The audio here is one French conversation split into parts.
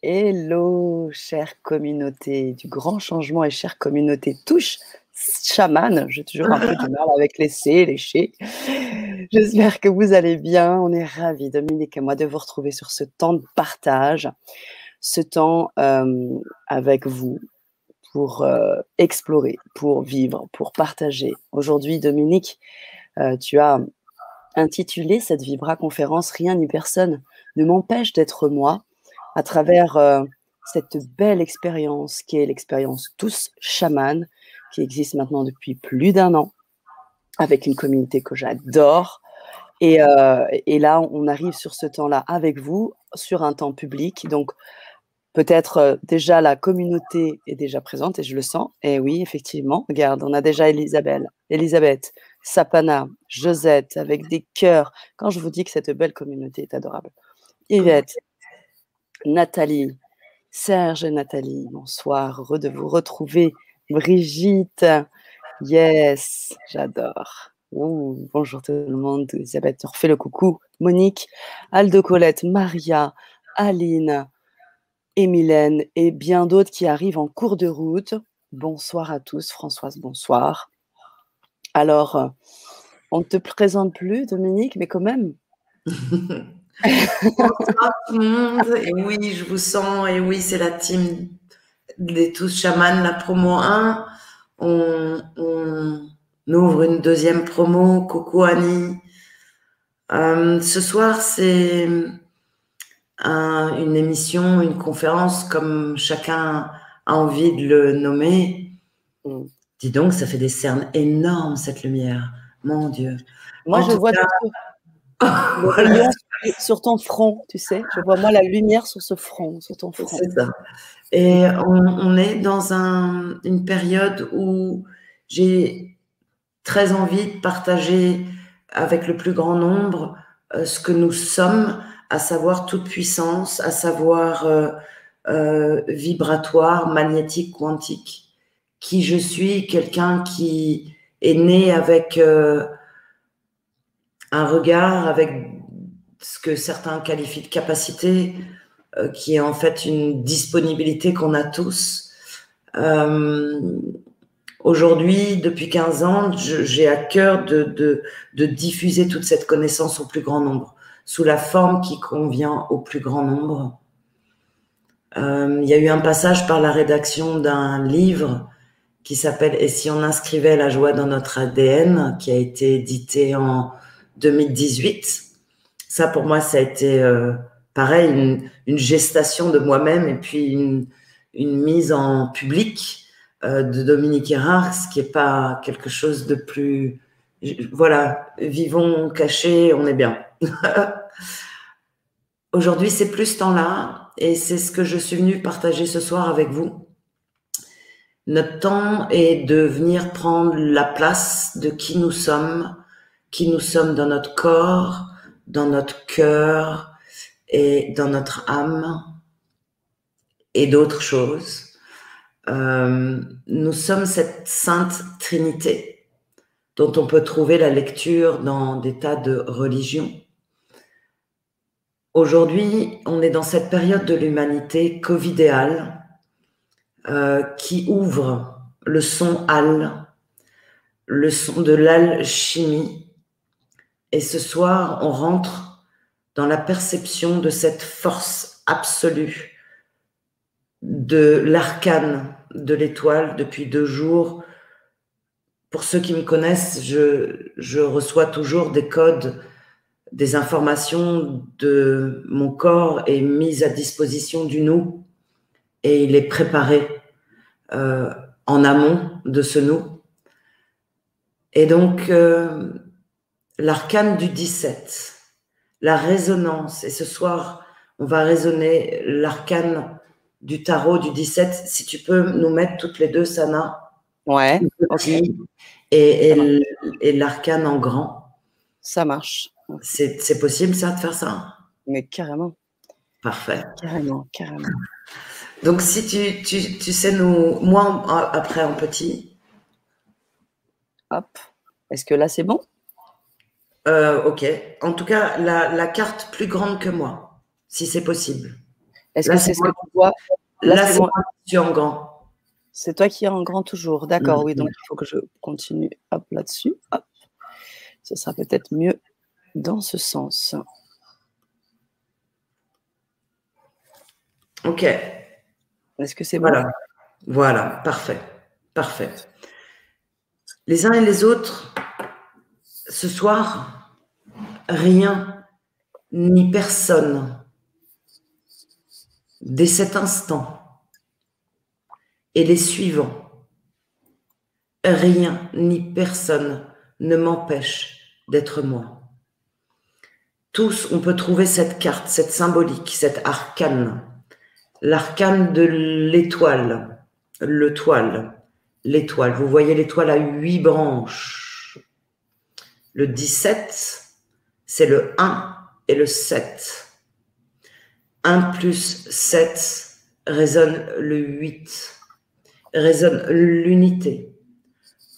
Hello, chère communauté du grand changement et chère communauté touche chaman. J'ai toujours un peu du mal avec les C, les ché. J'espère que vous allez bien. On est ravis, Dominique et moi, de vous retrouver sur ce temps de partage, ce temps euh, avec vous pour euh, explorer, pour vivre, pour partager. Aujourd'hui, Dominique, euh, tu as intitulé cette Vibra conférence Rien ni personne ne m'empêche d'être moi à travers euh, cette belle expérience qui est l'expérience Tous Chaman, qui existe maintenant depuis plus d'un an, avec une communauté que j'adore. Et, euh, et, là, on arrive sur ce temps-là avec vous, sur un temps public. Donc, peut-être euh, déjà la communauté est déjà présente, et je le sens. Et oui, effectivement, regarde, on a déjà Elisabeth, Elisabeth Sapana, Josette, avec des cœurs. Quand je vous dis que cette belle communauté est adorable. Yvette, Nathalie, Serge et Nathalie, bonsoir, heureux de vous retrouver. Brigitte, yes, j'adore. bonjour tout le monde, Elisabeth, refait le coucou. Monique, Alde Colette, Maria, Aline, Emilène et bien d'autres qui arrivent en cours de route. Bonsoir à tous, Françoise, bonsoir. Alors, euh, on ne te présente plus, Dominique, mais quand même. Bonsoir tout le monde. Et oui, je vous sens. Et oui, c'est la team des tous chamans, la promo 1. On, ouvre une deuxième promo. Coucou Annie. Euh, ce soir, c'est une émission, une conférence, comme chacun a envie de le nommer. Mm. Dis donc, ça fait des cernes énormes, cette lumière. Mon Dieu. Moi, je vois sur ton front, tu sais. Je vois moi la lumière sur ce front, sur ton front. C'est ça. Et on, est dans un, une période où j'ai très envie de partager avec le plus grand nombre euh, ce que nous sommes, à savoir toute puissance, à savoir euh, euh, vibratoire, magnétique, quantique. Qui je suis, quelqu'un qui est né avec un regard, avec ce que certains qualifient de capacité, euh, qui est en fait une disponibilité qu'on a tous. Euh, Aujourd'hui, depuis 15 ans, j'ai à cœur de, diffuser toute cette connaissance au plus grand nombre, sous la forme qui convient au plus grand nombre. Euh, il y a eu un passage par la rédaction d'un livre qui s'appelle Et si on inscrivait la joie dans notre ADN, qui a été édité en 2018 ça, pour moi, ça a été euh, pareil, une, gestation de moi-même et puis une, mise en public euh, de Dominique Erard, ce qui n'est pas quelque chose de plus. Voilà, vivons cachés, on est bien. Aujourd'hui, c'est plus ce temps-là et c'est ce que je suis venue partager ce soir avec vous. Notre temps est de venir prendre la place de qui nous sommes, qui nous sommes dans notre corps, dans notre cœur et dans notre âme et d'autres choses. Euh, nous sommes cette sainte Trinité dont on peut trouver la lecture dans des tas de religions. Aujourd'hui, on est dans cette période de l'humanité covidéale euh, qui ouvre le son al, le son de l'alchimie, et ce soir, on rentre dans la perception de cette force absolue de l'arcane de l'étoile depuis deux jours. Pour ceux qui me connaissent, je, reçois toujours des codes, des informations de mon corps est mise à disposition du nous et il est préparé euh, en amont de ce nous. Et donc, euh, l'arcane du 17, la résonance. Et ce soir, on va raisonner l'arcane du tarot du 17. Si tu peux nous mettre toutes les deux, Sana. Ouais. Et, et, l'arcane en grand. Ça marche. C'est possible, ça, de faire ça? Mais carrément. Parfait. Carrément, carrément. Donc, si tu, tu, tu sais nous. Moi, après, en petit. Hop. Est-ce que là, c'est bon? Euh, ok. En tout cas, la, carte plus grande que moi, si c'est possible. Est-ce que c'est ce que tu vois? Là, c'est moi qui suis en grand. C'est toi qui es en grand toujours. D'accord, oui. Donc, il faut que je continue hop, là-dessus. Hop. Ce sera peut-être mieux dans ce sens. Ok. Est-ce que c'est bon? Voilà. Voilà, parfait. Parfait. Les uns et les autres, ce soir, rien ni personne, dès cet instant et les suivants, rien ni personne ne m'empêche d'être moi. Tous, on peut trouver cette carte, cette symbolique, cette arcane, l'arcane de l'étoile, le toile, l'étoile. Vous voyez l'étoile à huit branches. Le 17, c'est le 1 et le 7. 1 plus 7 résonne le 8, résonne l'unité.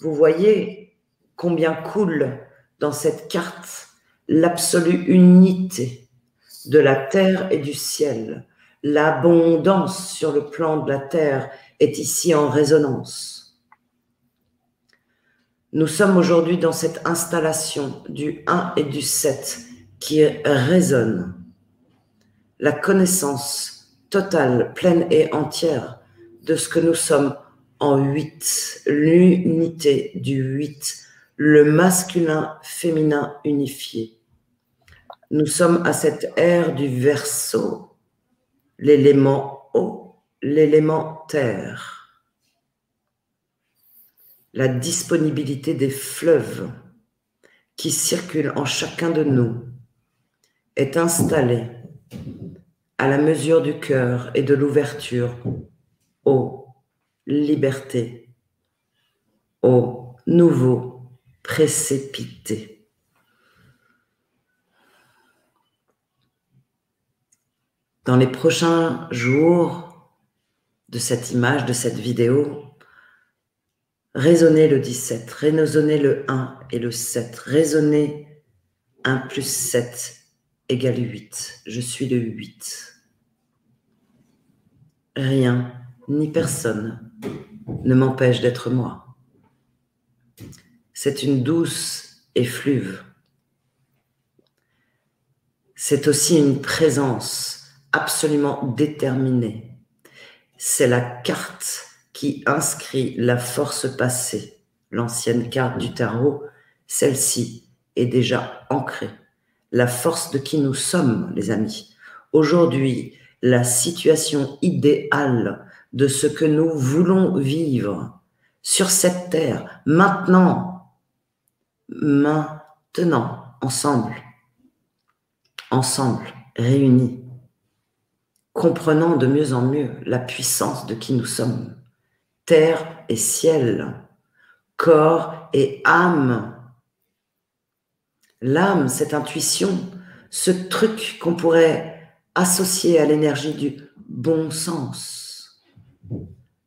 Vous voyez combien coule dans cette carte l'absolue unité de la terre et du ciel. L'abondance sur le plan de la terre est ici en résonance. Nous sommes aujourd'hui dans cette installation du 1 et du 7 qui résonne. La connaissance totale, pleine et entière de ce que nous sommes en 8, l'unité du 8, le masculin féminin unifié. Nous sommes à cette ère du verso, l'élément eau, l'élément terre, la disponibilité des fleuves qui circulent en chacun de nous est installée à la mesure du cœur et de l'ouverture aux libertés, au nouveau précipité. Dans les prochains jours de cette image, de cette vidéo, résonnez le 17, résonnez le 1 et le 7, résonnez 1 plus 7 égale 8. Je suis le 8. Rien ni personne ne m'empêche d'être moi. C'est une douce effluve. C'est aussi une présence absolument déterminée. C'est la carte qui inscrit la force passée. L'ancienne carte du tarot, celle-ci est déjà ancrée la force de qui nous sommes, les amis. Aujourd'hui, la situation idéale de ce que nous voulons vivre sur cette terre, maintenant, maintenant, ensemble, ensemble, réunis, comprenant de mieux en mieux la puissance de qui nous sommes, terre et ciel, corps et âme, L'âme, cette intuition, ce truc qu'on pourrait associer à l'énergie du bon sens,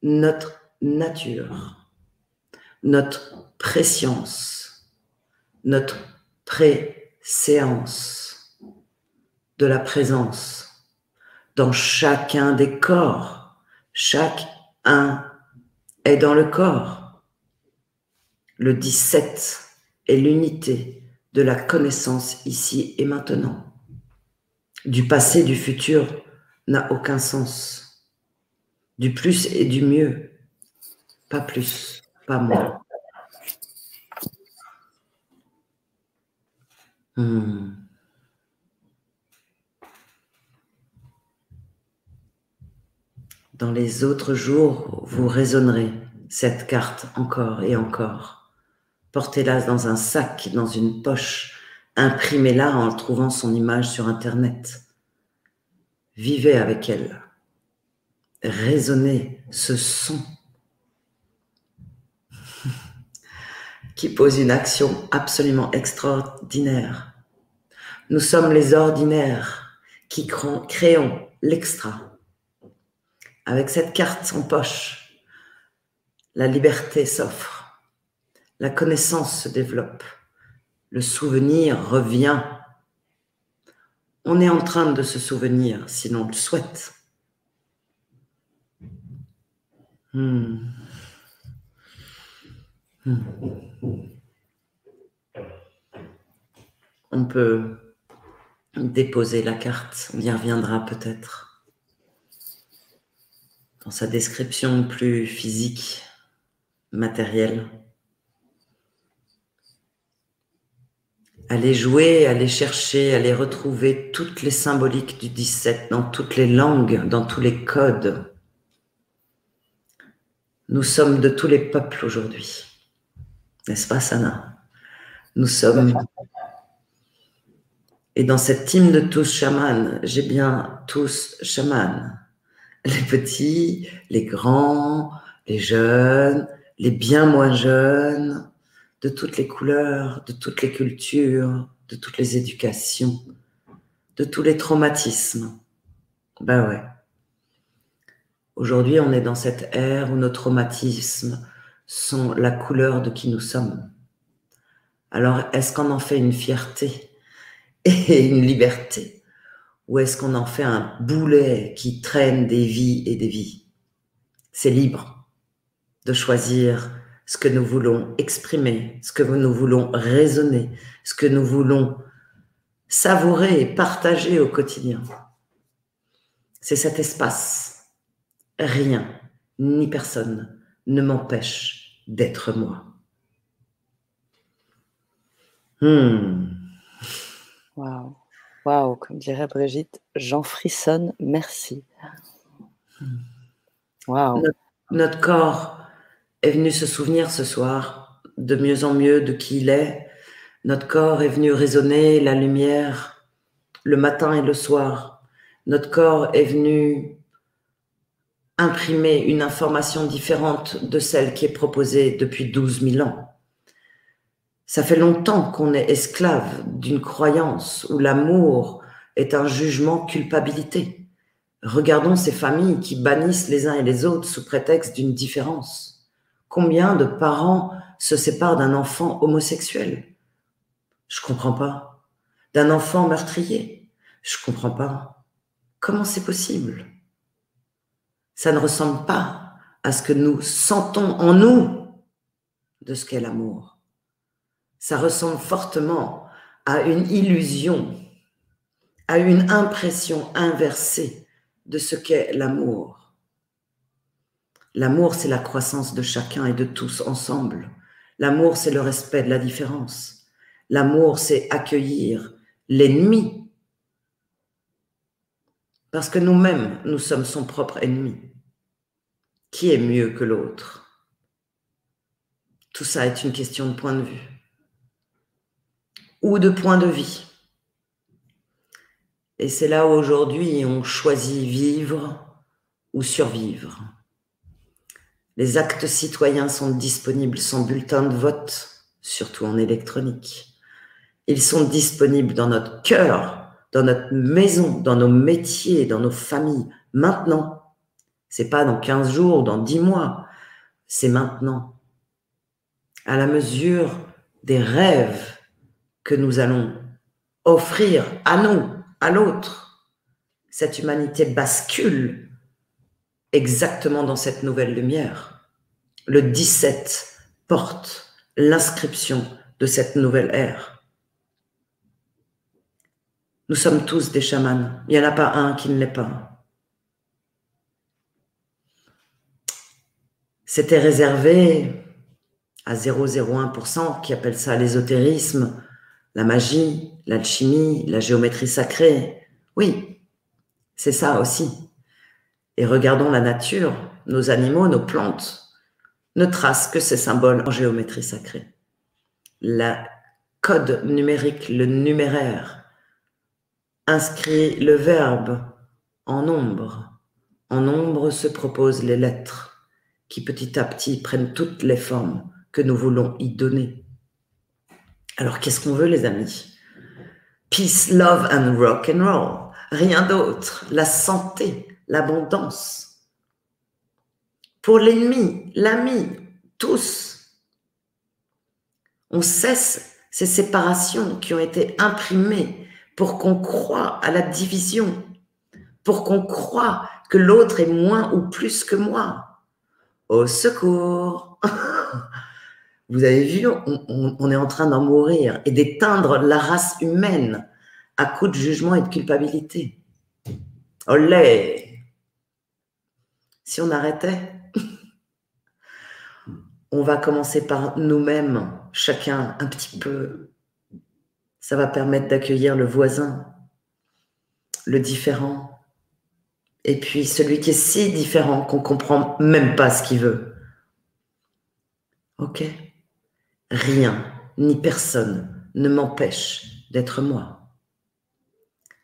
notre nature, notre préscience, notre préséance de la présence dans chacun des corps. Chaque un est dans le corps. Le 17 est l'unité de la connaissance ici et maintenant. Du passé, du futur n'a aucun sens. Du plus et du mieux, pas plus, pas moins. Hmm. Dans les autres jours, vous raisonnerez cette carte encore et encore. Portez-la dans un sac, dans une poche. Imprimez-la en trouvant son image sur Internet. Vivez avec elle. Raisonnez ce son qui pose une action absolument extraordinaire. Nous sommes les ordinaires qui créons l'extra. Avec cette carte en poche, la liberté s'offre la connaissance se développe, le souvenir revient. On est en train de se souvenir, sinon on le souhaite, Hmm. Hmm. On peut déposer la carte, on y reviendra peut-être. Dans sa description plus physique, matérielle. Aller jouer, aller chercher, aller retrouver toutes les symboliques du 17 dans toutes les langues, dans tous les codes. Nous sommes de tous les peuples aujourd'hui. N'est-ce pas, Sana? Nous sommes et dans cette team de tous chamans, j'ai bien tous chamans. Les petits, les grands, les jeunes, les bien moins jeunes, de toutes les couleurs, de toutes les cultures, de toutes les éducations, de tous les traumatismes. Ben ouais. Aujourd'hui, on est dans cette ère où nos traumatismes sont la couleur de qui nous sommes. Alors, est-ce qu'on en fait une fierté et une liberté? Ou est-ce qu'on en fait un boulet qui traîne des vies et des vies? C'est libre de choisir ce que nous voulons exprimer, ce que nous voulons raisonner, ce que nous voulons savourer et partager au quotidien. C'est cet espace. Rien ni personne ne m'empêche d'être moi. Hmm. Waouh, waouh, comme dirait Brigitte, j'en frissonne, merci. Waouh. Notre, corps est venu se souvenir ce soir de mieux en mieux de qui il est. Notre corps est venu résonner la lumière le matin et le soir. Notre corps est venu imprimer une information différente de celle qui est proposée depuis 12 000 ans. Ça fait longtemps qu'on est esclave d'une croyance où l'amour est un jugement culpabilité. Regardons ces familles qui bannissent les uns et les autres sous prétexte d'une différence. Combien de parents se séparent d'un enfant homosexuel? Je comprends pas. D'un enfant meurtrier? Je comprends pas. Comment c'est possible? Ça ne ressemble pas à ce que nous sentons en nous de ce qu'est l'amour ça ressemble fortement à une illusion, à une impression inversée de ce qu'est l'amour. L'amour, c'est la croissance de chacun et de tous ensemble. L'amour, c'est le respect de la différence. L'amour, c'est accueillir l'ennemi. Parce que nous-mêmes, nous sommes son propre ennemi. Qui est mieux que l'autre? Tout ça est une question de point de vue ou de point de vie. Et c'est là où aujourd'hui on choisit vivre ou survivre. Les actes citoyens sont disponibles sans bulletin de vote, surtout en électronique. Ils sont disponibles dans notre cœur, dans notre maison, dans nos métiers, dans nos familles, maintenant. C'est pas dans 15 jours, dans 10 mois. C'est maintenant. À la mesure des rêves que nous allons offrir à nous, à l'autre, cette humanité bascule exactement dans cette nouvelle lumière. Le 17 porte l'inscription de cette nouvelle ère. Nous sommes tous des chamans. Il n'y en a pas un qui ne l'est pas. C'était réservé à 0,01% qui appelle ça l'ésotérisme la magie, l'alchimie, la géométrie sacrée. Oui, c'est ça aussi. Et regardons la nature, nos animaux, nos plantes ne tracent que ces symboles en géométrie sacrée. La code numérique, le numéraire, inscrit le verbe en nombre. En nombre se proposent les lettres qui petit à petit prennent toutes les formes que nous voulons y donner. Alors qu'est-ce qu'on veut les amis? Peace, love and rock and roll. Rien d'autre. La santé, l'abondance. Pour l'ennemi, l'ami, tous. On cesse ces séparations qui ont été imprimées pour qu'on croie à la division, pour qu'on croie que l'autre est moins ou plus que moi. Au secours Vous avez vu, on, est en train d'en mourir et d'éteindre la race humaine à coup de jugement et de culpabilité. Olé Si on arrêtait, on va commencer par nous-mêmes, chacun un petit peu. Ça va permettre d'accueillir le voisin, le différent, et puis celui qui est si différent qu'on comprend même pas ce qu'il veut. Ok? Rien ni personne ne m'empêche d'être moi.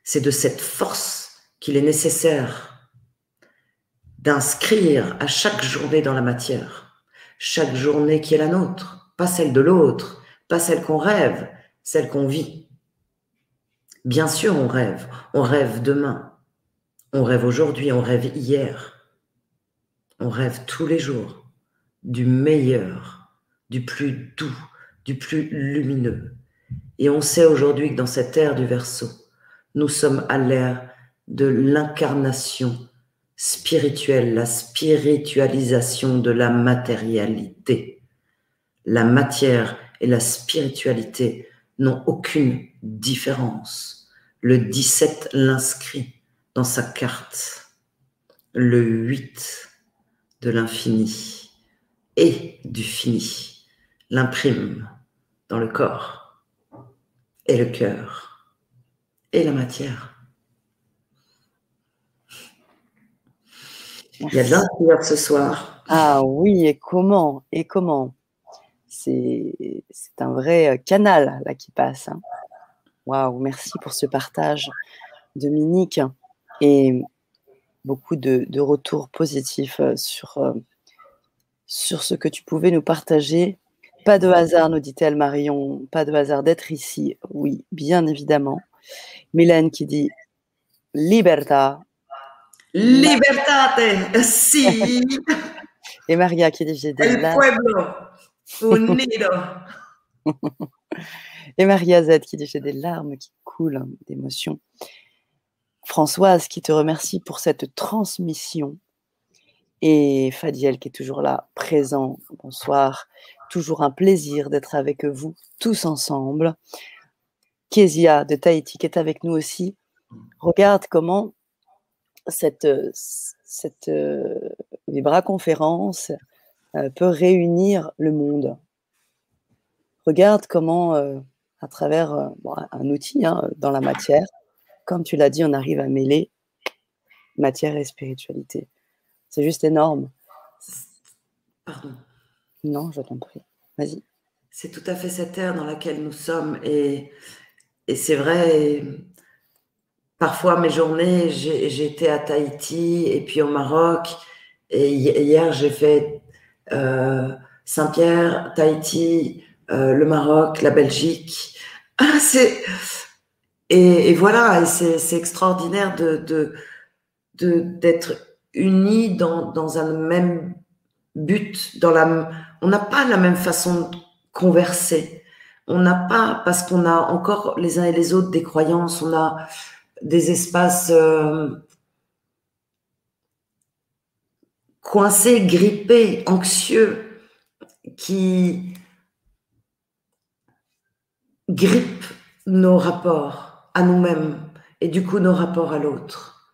C'est de cette force qu'il est nécessaire d'inscrire à chaque journée dans la matière, chaque journée qui est la nôtre, pas celle de l'autre, pas celle qu'on rêve, celle qu'on vit. Bien sûr, on rêve, on rêve demain, on rêve aujourd'hui, on rêve hier. On rêve tous les jours du meilleur, du plus doux, du plus lumineux. Et on sait aujourd'hui que dans cette ère du verso, nous sommes à l'ère de l'incarnation spirituelle, la spiritualisation de la matérialité. La matière et la spiritualité n'ont aucune différence. Le 17 l'inscrit dans sa carte le 8 de l'infini et du fini, l'imprime dans le corps et le cœur et la matière. Il y a de l'inspire ce soir. Ah oui, et comment Et comment? C'est un vrai canal là qui passe. Hein. Waouh, merci pour ce partage, Dominique et beaucoup de, retours positifs euh, sur, euh, sur ce que tu pouvais nous partager. Pas de hasard, nous dit-elle Marion, pas de hasard d'être ici. Oui, bien évidemment. Mylène qui dit Libertà. Libertate, si. Et Maria qui dit J'ai des El pueblo unido. Et Maria Z qui dit J'ai des larmes qui coulent d'émotion. Françoise qui te remercie pour cette transmission. Et Fadiel qui est toujours là, présent. Bonsoir. Toujours un plaisir d'être avec vous tous ensemble. Kezia de Tahiti qui est avec nous aussi. Regarde comment cette, cette euh, vibra-conférence euh, peut réunir le monde. Regarde comment, euh, à travers un outil hein, dans la matière, comme tu l'as dit, on arrive à mêler matière et spiritualité. C'est juste énorme. Pardon. Non, je t'en prie. Vas-y. C'est tout à fait cette ère dans laquelle nous sommes. Et, et c'est vrai, parfois mes journées, été à Tahiti et puis au Maroc. Et hier, j'ai fait euh, Saint-Pierre, Tahiti, euh, le Maroc, la Belgique. Ah, c'est et, voilà, c'est extraordinaire de d'être unis dans, dans un même but. Dans la, on n'a pas la même façon de converser. On n'a pas, parce qu'on a encore les uns et les autres des croyances, on a des espaces euh, coincés, grippés, anxieux, qui grippent nos rapports à nous-mêmes et du coup nos rapports à l'autre.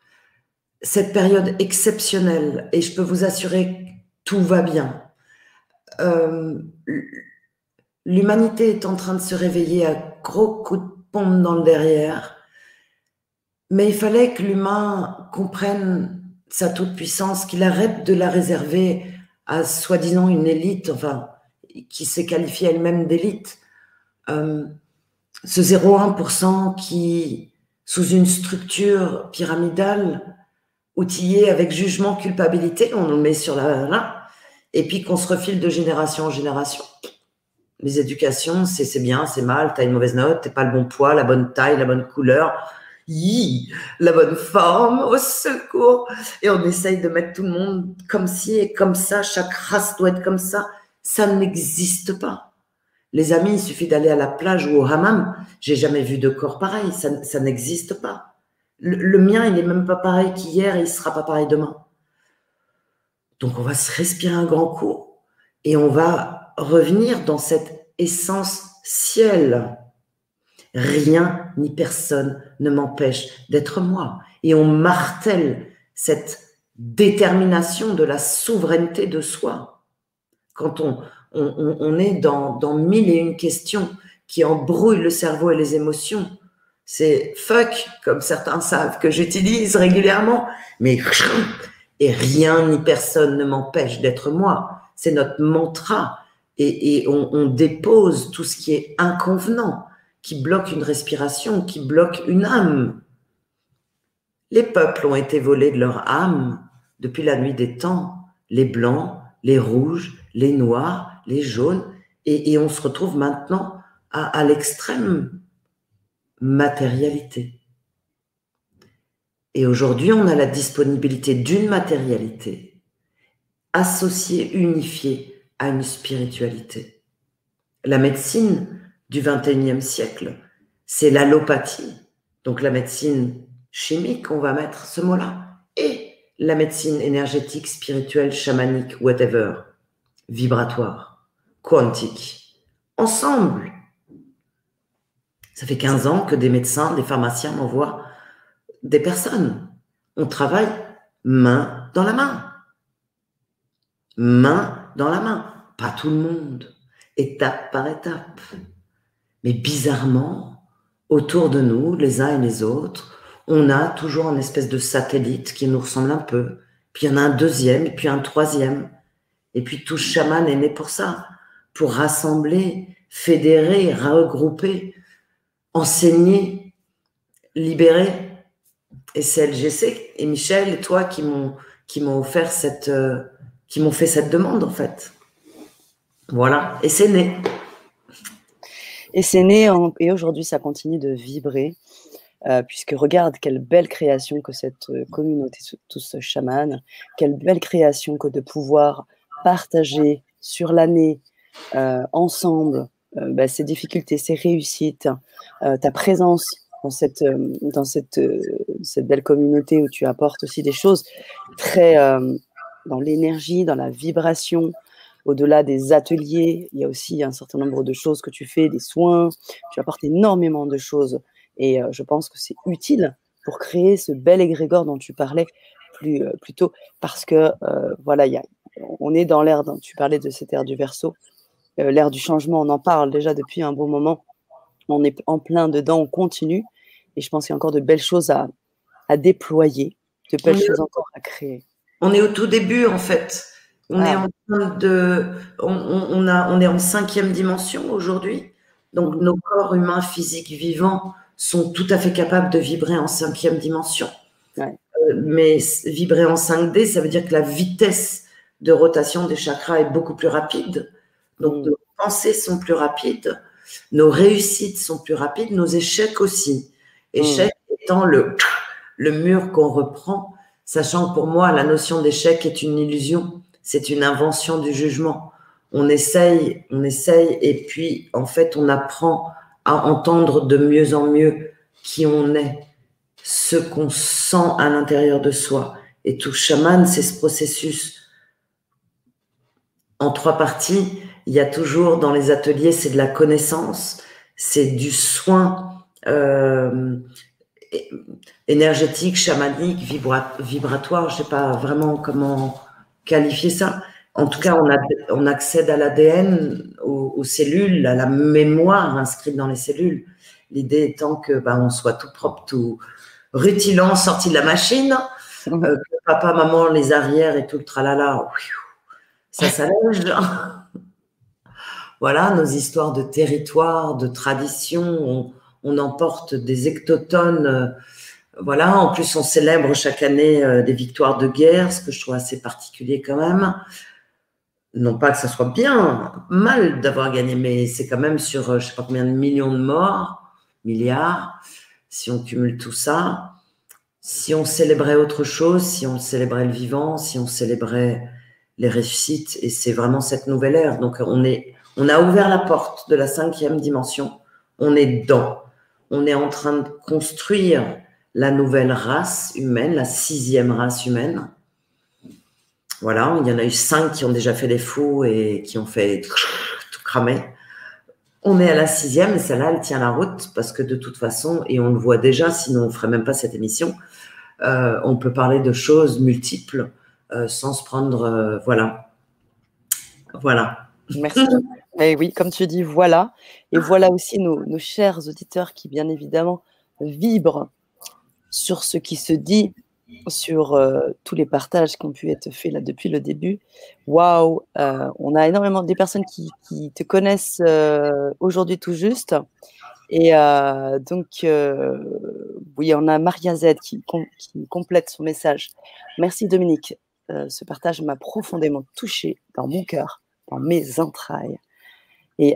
Cette période exceptionnelle, et je peux vous assurer tout va bien. Euh, l'humanité est en train de se réveiller à gros coups de pompe dans le derrière, mais il fallait que l'humain comprenne sa toute-puissance, qu'il arrête de la réserver à soi-disant une élite, enfin, qui s'est qualifiée elle-même d'élite. Euh, ce 0,1% qui, sous une structure pyramidale, outillée avec jugement, culpabilité, on le met sur la là, et puis qu'on se refile de génération en génération. Les éducations, c'est bien, c'est mal, t'as une mauvaise note, t'es pas le bon poids, la bonne taille, la bonne couleur, la bonne forme, au secours. Et on essaye de mettre tout le monde comme ci et comme ça, chaque race doit être comme ça. Ça n'existe pas. Les amis, il suffit d'aller à la plage ou au hammam. J'ai jamais vu de corps pareil. Ça, n'existe pas. Le, mien, il n'est même pas pareil qu'hier et il sera pas pareil demain. Donc on va se respirer un grand coup et on va revenir dans cette essence ciel. Rien ni personne ne m'empêche d'être moi. Et on martèle cette détermination de la souveraineté de soi. Quand on, on, est dans, mille et une questions qui embrouillent le cerveau et les émotions, c'est fuck, comme certains savent, que j'utilise régulièrement, mais et rien ni personne ne m'empêche d'être moi. C'est notre mantra. Et, on, dépose tout ce qui est inconvenant, qui bloque une respiration, qui bloque une âme. Les peuples ont été volés de leur âme depuis la nuit des temps. Les blancs, les rouges, les noirs, les jaunes. Et, on se retrouve maintenant à l'extrême matérialité. Et aujourd'hui, on a la disponibilité d'une matérialité associée, unifiée à une spiritualité. La médecine du XXIe siècle, c'est l'allopathie, donc la médecine chimique, on va mettre ce mot-là, et la médecine énergétique, spirituelle, chamanique, whatever, vibratoire, quantique, ensemble. Ça fait 15 ans que des médecins, des pharmaciens m'envoient des personnes. On travaille main dans la main. Main dans la main. Pas tout le monde. Étape par étape. Mais bizarrement, autour de nous, les uns et les autres, on a toujours une espèce de satellite qui nous ressemble un peu. Puis il y en a un deuxième, puis un troisième. Et puis tout chaman est né pour ça, pour rassembler, fédérer, regrouper, enseigner, libérer. Et c'est LGC et Michel et toi qui m'ont qui m'ont offert cette euh, qui m'ont fait cette demande en fait. Voilà, et c'est né. Et c'est né et aujourd'hui ça continue de vibrer. Euh, puisque regarde quelle belle création que cette euh, communauté, tous ce chaman, quelle belle création que de pouvoir partager sur l'année ensemble bah, ces difficultés, ces réussites, ta présence dans cette, euh, dans cette, euh, cette belle communauté où tu apportes aussi des choses très euh, dans l'énergie, dans la vibration. Au-delà des ateliers, il y a aussi un certain nombre de choses que tu fais, des soins. Tu apportes énormément de choses. Et je pense que c'est utile pour créer ce bel égrégore dont tu parlais plus, plus tôt. Parce que, voilà, y a, on est dans l'ère, tu parlais de cette ère du verso, l'ère du changement, on en parle déjà depuis un bon moment. On est en plein dedans, on continue. Et je pense qu'il y a encore de belles choses à, déployer, de belles choses encore à créer. On est au tout début, en fait. On est en de, on, a, on est en cinquième dimension aujourd'hui. Donc, nos corps humains, physiques, vivants sont tout à fait capables de vibrer en cinquième dimension. Euh, mais vibrer en 5D, ça veut dire que la vitesse de rotation des chakras est beaucoup plus rapide. Donc, mm. nos pensées sont plus rapides, nos réussites sont plus rapides, nos échecs aussi. Échec hmm. étant le, le mur qu'on reprend, sachant que pour moi, la notion d'échec est une illusion, c'est une invention du jugement. On essaye, on essaye, et puis en fait, on apprend à entendre de mieux en mieux qui on est, ce qu'on sent à l'intérieur de soi. Et tout chaman, c'est ce processus en trois parties. Il y a toujours dans les ateliers, c'est de la connaissance, c'est du soin euh, énergétique, chamanique, vibratoire, je sais pas vraiment comment qualifier ça. En tout cas, on, a, on accède à l'ADN, aux, cellules, à la mémoire inscrite dans les cellules. L'idée étant que ben, on soit tout propre, tout rutilant, sorti de la machine, euh, que papa, maman, les arrières et tout le tralala, ça s'allège. voilà, nos histoires de territoire, de tradition, on emporte des hectotonnes. Euh, voilà, en plus, on célèbre chaque année euh, des victoires de guerre, ce que je trouve assez particulier quand même. Non pas que ça soit bien, mal d'avoir gagné, mais c'est quand même sur euh, je ne sais pas combien de millions de morts, milliards, si on cumule tout ça. Si on célébrait autre chose, si on célébrait le vivant, si on célébrait les réussites, et c'est vraiment cette nouvelle ère. Donc on est, on a ouvert la porte de la cinquième dimension, on est dedans on est en train de construire la nouvelle race humaine, la sixième race humaine. Voilà, il y en a eu cinq qui ont déjà fait des fous et qui ont fait tout cramer. On est à la sixième et celle-là, elle tient la route parce que de toute façon, et on le voit déjà, sinon on ne ferait même pas cette émission, euh, on peut parler de choses multiples euh, sans se prendre. Euh, voilà. Voilà. Merci. et eh oui, comme tu dis, voilà. Et voilà aussi nos, nos chers auditeurs qui, bien évidemment, vibrent sur ce qui se dit sur euh, tous les partages qui ont pu être faits là depuis le début. Waouh, euh, on a énormément des personnes qui, qui te connaissent euh, aujourd'hui tout juste. Et donc, oui, on a Maria Z qui, qui, complète son message. Merci Dominique. ce partage m'a profondément touché dans mon cœur, dans mes entrailles. Et,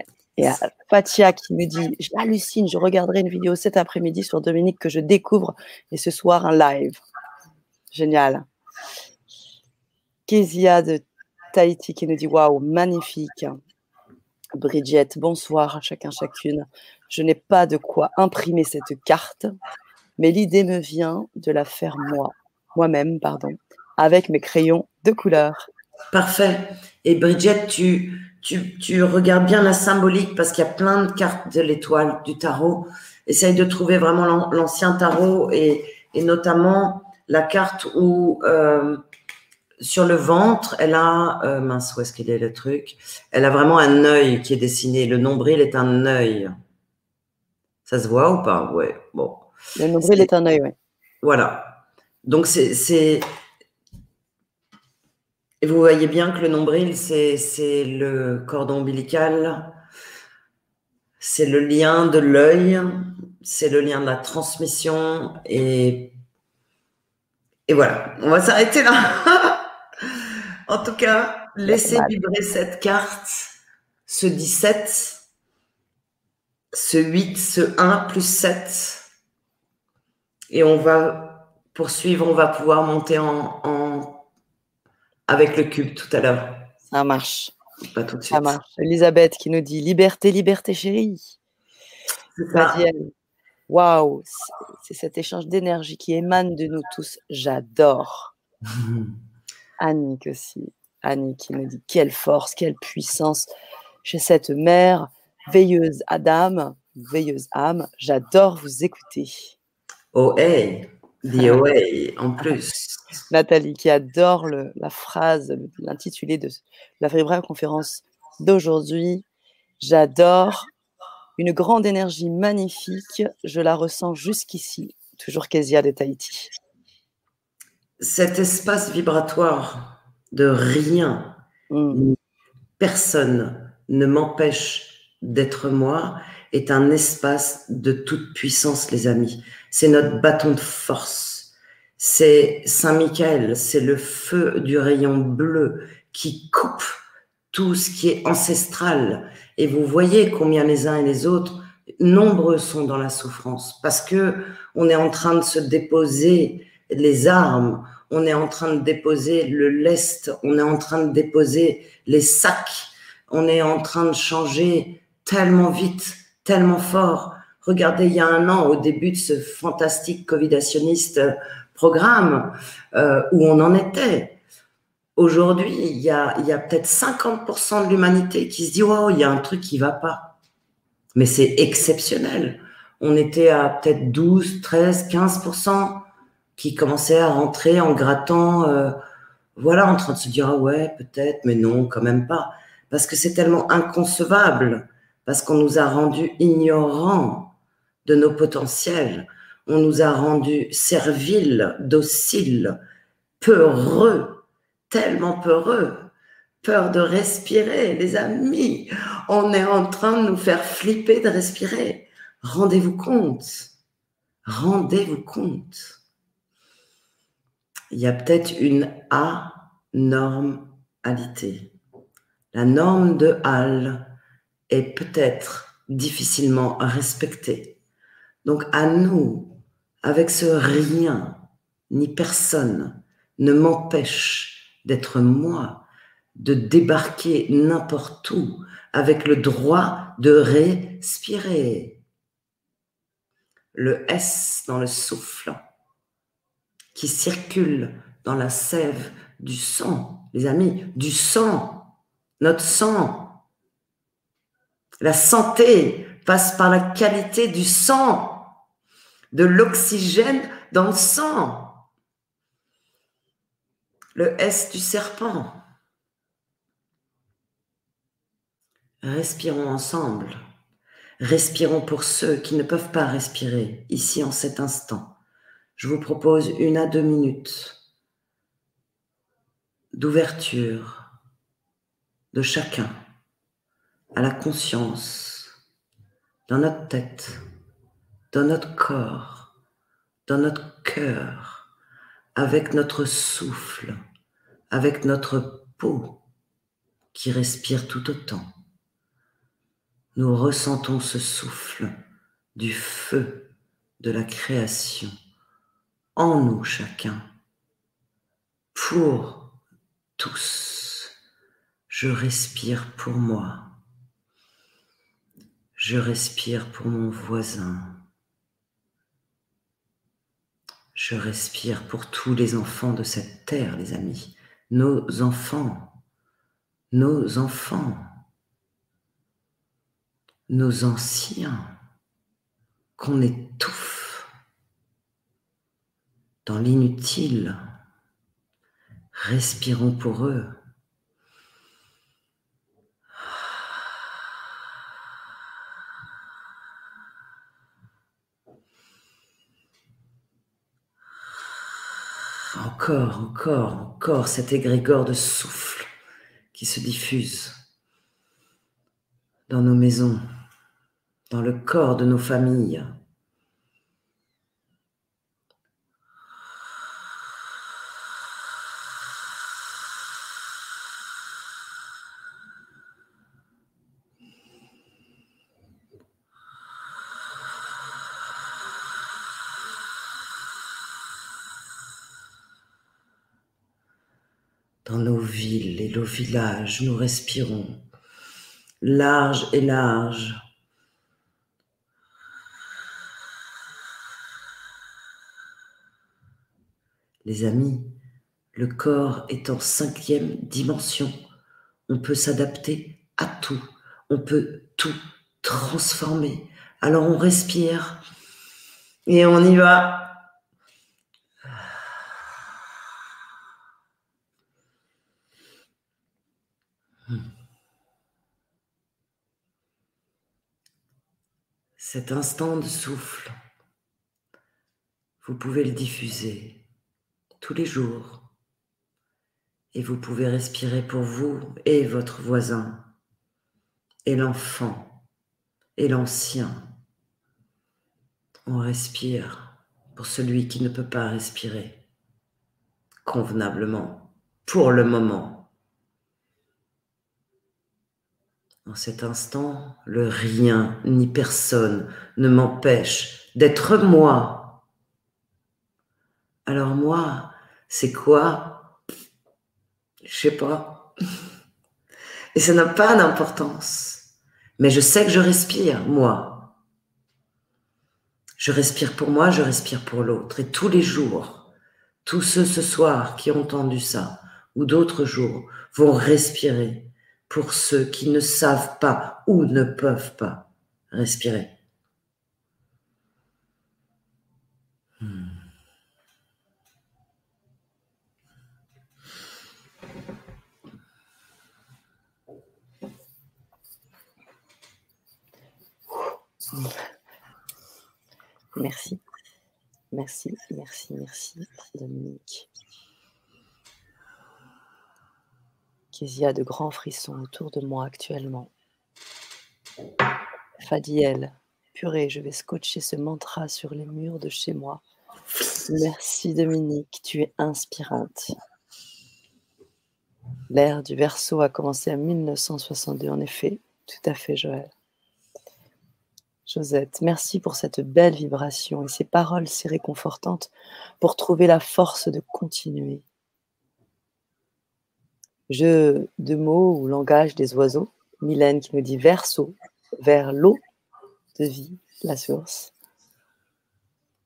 Fatia qui me dit J'hallucine, je regarderai une vidéo cet après-midi sur Dominique que je découvre et ce soir un live. Génial. Kezia de Tahiti qui nous dit Waouh, magnifique. Bridget, bonsoir à chacun, chacune. Je n'ai pas de quoi imprimer cette carte, mais l'idée me vient de la faire moi, moi-même, pardon, avec mes crayons de couleur. Parfait. Et Bridget, tu, tu, regardes bien la symbolique parce qu'il y a plein de cartes de l'étoile du tarot. Essaye de trouver vraiment l'ancien tarot et, et notamment la carte où euh, sur le ventre, elle a, euh, mince, où est-ce qu'il est le truc? Elle a vraiment un œil qui est dessiné. Le nombril est un œil. Ça se voit ou pas? Ouais, bon. Le nombril est, un œil, oui. Voilà. Donc, c'est. Et vous voyez bien que le nombril, c'est le cordon ombilical, c'est le lien de l'œil, c'est le lien de la transmission. Et et voilà, on va s'arrêter là. en tout cas, laissez vibrer cette carte, ce 17, ce 8, ce 1 plus 7. Et on va poursuivre, on va pouvoir monter en, avec le cube tout à l'heure. Ça marche. Pas tout de suite. Ça marche. Elisabeth qui nous dit liberté, liberté chérie. Waouh, c'est cet échange d'énergie qui émane de nous tous. J'adore. Annick aussi. Annick qui me dit quelle force, quelle puissance. J'ai cette mère veilleuse Adam, veilleuse âme. J'adore vous écouter. Oh hey, the oh en plus. Nathalie qui adore la phrase, l'intitulé de la vraie conférence d'aujourd'hui. J'adore une grande énergie magnifique, je la ressens jusqu'ici, toujours Kezia de Tahiti. Cet espace vibratoire de rien, mm. personne ne m'empêche d'être moi, est un espace de toute puissance, les amis. C'est notre bâton de force. C'est Saint-Michel, c'est le feu du rayon bleu qui coupe tout ce qui est ancestral. Et vous voyez combien les uns et les autres, nombreux sont dans la souffrance, parce que on est en train de se déposer les armes, on est en train de déposer le lest, on est en train de déposer les sacs, on est en train de changer tellement vite, tellement fort. Regardez, il y a un an, au début de ce fantastique covidationniste programme, euh, où on en était Aujourd'hui, il y a, peut-être 50% de l'humanité qui se dit Waouh, il y a un truc qui va pas. Mais c'est exceptionnel. On était à peut-être 12, 13, 15% qui commençaient à rentrer en grattant, euh, voilà, en train de se dire Ah ouais, peut-être, mais non, quand même pas. Parce que c'est tellement inconcevable, parce qu'on nous a rendus ignorants de nos potentiels. On nous a rendus serviles, dociles, peureux tellement peureux, peur de respirer, les amis. On est en train de nous faire flipper de respirer. Rendez-vous compte. Rendez-vous compte. Il y a peut-être une anormalité. La norme de Hall est peut-être difficilement respectée. Donc à nous, avec ce rien, ni personne ne m'empêche d'être moi, de débarquer n'importe où avec le droit de respirer. Le S dans le souffle qui circule dans la sève du sang, les amis, du sang, notre sang. La santé passe par la qualité du sang, de l'oxygène dans le sang. Le S du serpent. Respirons ensemble. Respirons pour ceux qui ne peuvent pas respirer ici en cet instant. Je vous propose une à deux minutes d'ouverture de chacun à la conscience dans notre tête, dans notre corps, dans notre cœur, avec notre souffle, avec notre peau qui respire tout autant. Nous ressentons ce souffle du feu de la création en nous chacun pour tous. Je respire pour moi. Je respire pour mon voisin. Je respire pour tous les enfants de cette terre, les amis. Nos enfants. Nos enfants. Nos anciens. Qu'on étouffe dans l'inutile Respirons pour eux. Encore, encore, encore cet égrégore de souffle qui se diffuse dans nos maisons, dans le corps de nos familles, Dans nos villes et nos villages, nous respirons large et large. Les amis, le corps est en cinquième dimension. On peut s'adapter à tout. On peut tout transformer. Alors on respire et on y va Cet instant de souffle, vous pouvez le diffuser tous les jours et vous pouvez respirer pour vous et votre voisin et l'enfant et l'ancien. On respire pour celui qui ne peut pas respirer convenablement pour le moment. En cet instant, le rien ni personne ne m'empêche d'être moi. Alors moi, c'est quoi? Je sais pas. Et ça n'a pas d'importance. Mais je sais que je respire, moi. Je respire pour moi, je respire pour l'autre. Et tous les jours, tous ceux ce soir qui ont entendu ça, ou d'autres jours, vont respirer pour ceux qui ne savent pas ou ne peuvent pas respirer. Merci. Merci, merci, merci, Dominique. Qu'il y a de grands frissons autour de moi actuellement. Fadiel, purée, je vais scotcher ce mantra sur les murs de chez moi. Merci Dominique, tu es inspirante. L'ère du verso a commencé en 1962, en effet. Tout à fait, Joël. Josette, merci pour cette belle vibration et ces paroles si réconfortantes pour trouver la force de continuer jeu de mots ou langage des oiseaux. Mylène qui nous dit verso, vers l'eau de vie, la source.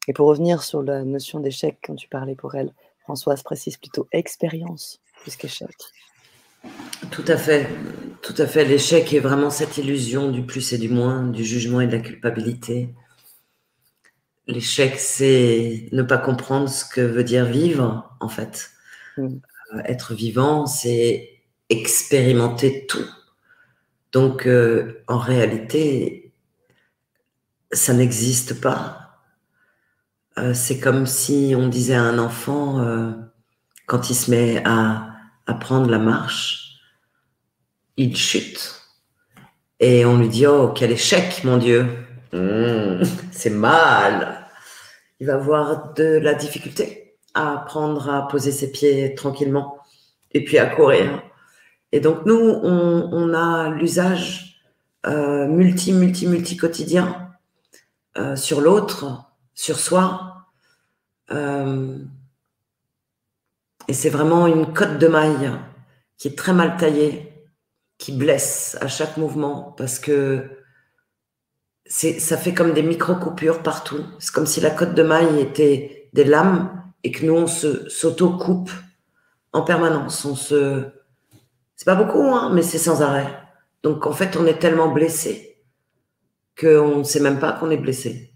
Et pour revenir sur la notion d'échec, quand tu parlais pour elle, Françoise précise plutôt expérience plus qu'échec. Tout à fait, tout à fait. L'échec est vraiment cette illusion du plus et du moins, du jugement et de la culpabilité. L'échec, c'est ne pas comprendre ce que veut dire vivre, en fait. Mm. Euh, être vivant, c'est expérimenter tout. Donc, euh, en réalité, ça n'existe pas. Euh, c'est comme si on disait à un enfant, quand il se met à, à prendre la marche, il chute. Et on lui dit, oh, quel échec, mon Dieu. Mmh, c'est mal. Il va avoir de la difficulté à apprendre à poser ses pieds tranquillement et puis à courir. Et donc nous, on, a l'usage euh, multi, multi, multi quotidien euh, sur l'autre, sur soi. Euh, et c'est vraiment une cote de maille qui est très mal taillée, qui blesse à chaque mouvement parce que ça fait comme des micro-coupures partout. C'est comme si la cote de maille était des lames et que nous, on s'auto-coupe en permanence. On se. C'est pas beaucoup, hein, mais c'est sans arrêt. Donc, en fait, on est tellement blessé qu'on ne sait même pas qu'on est blessé.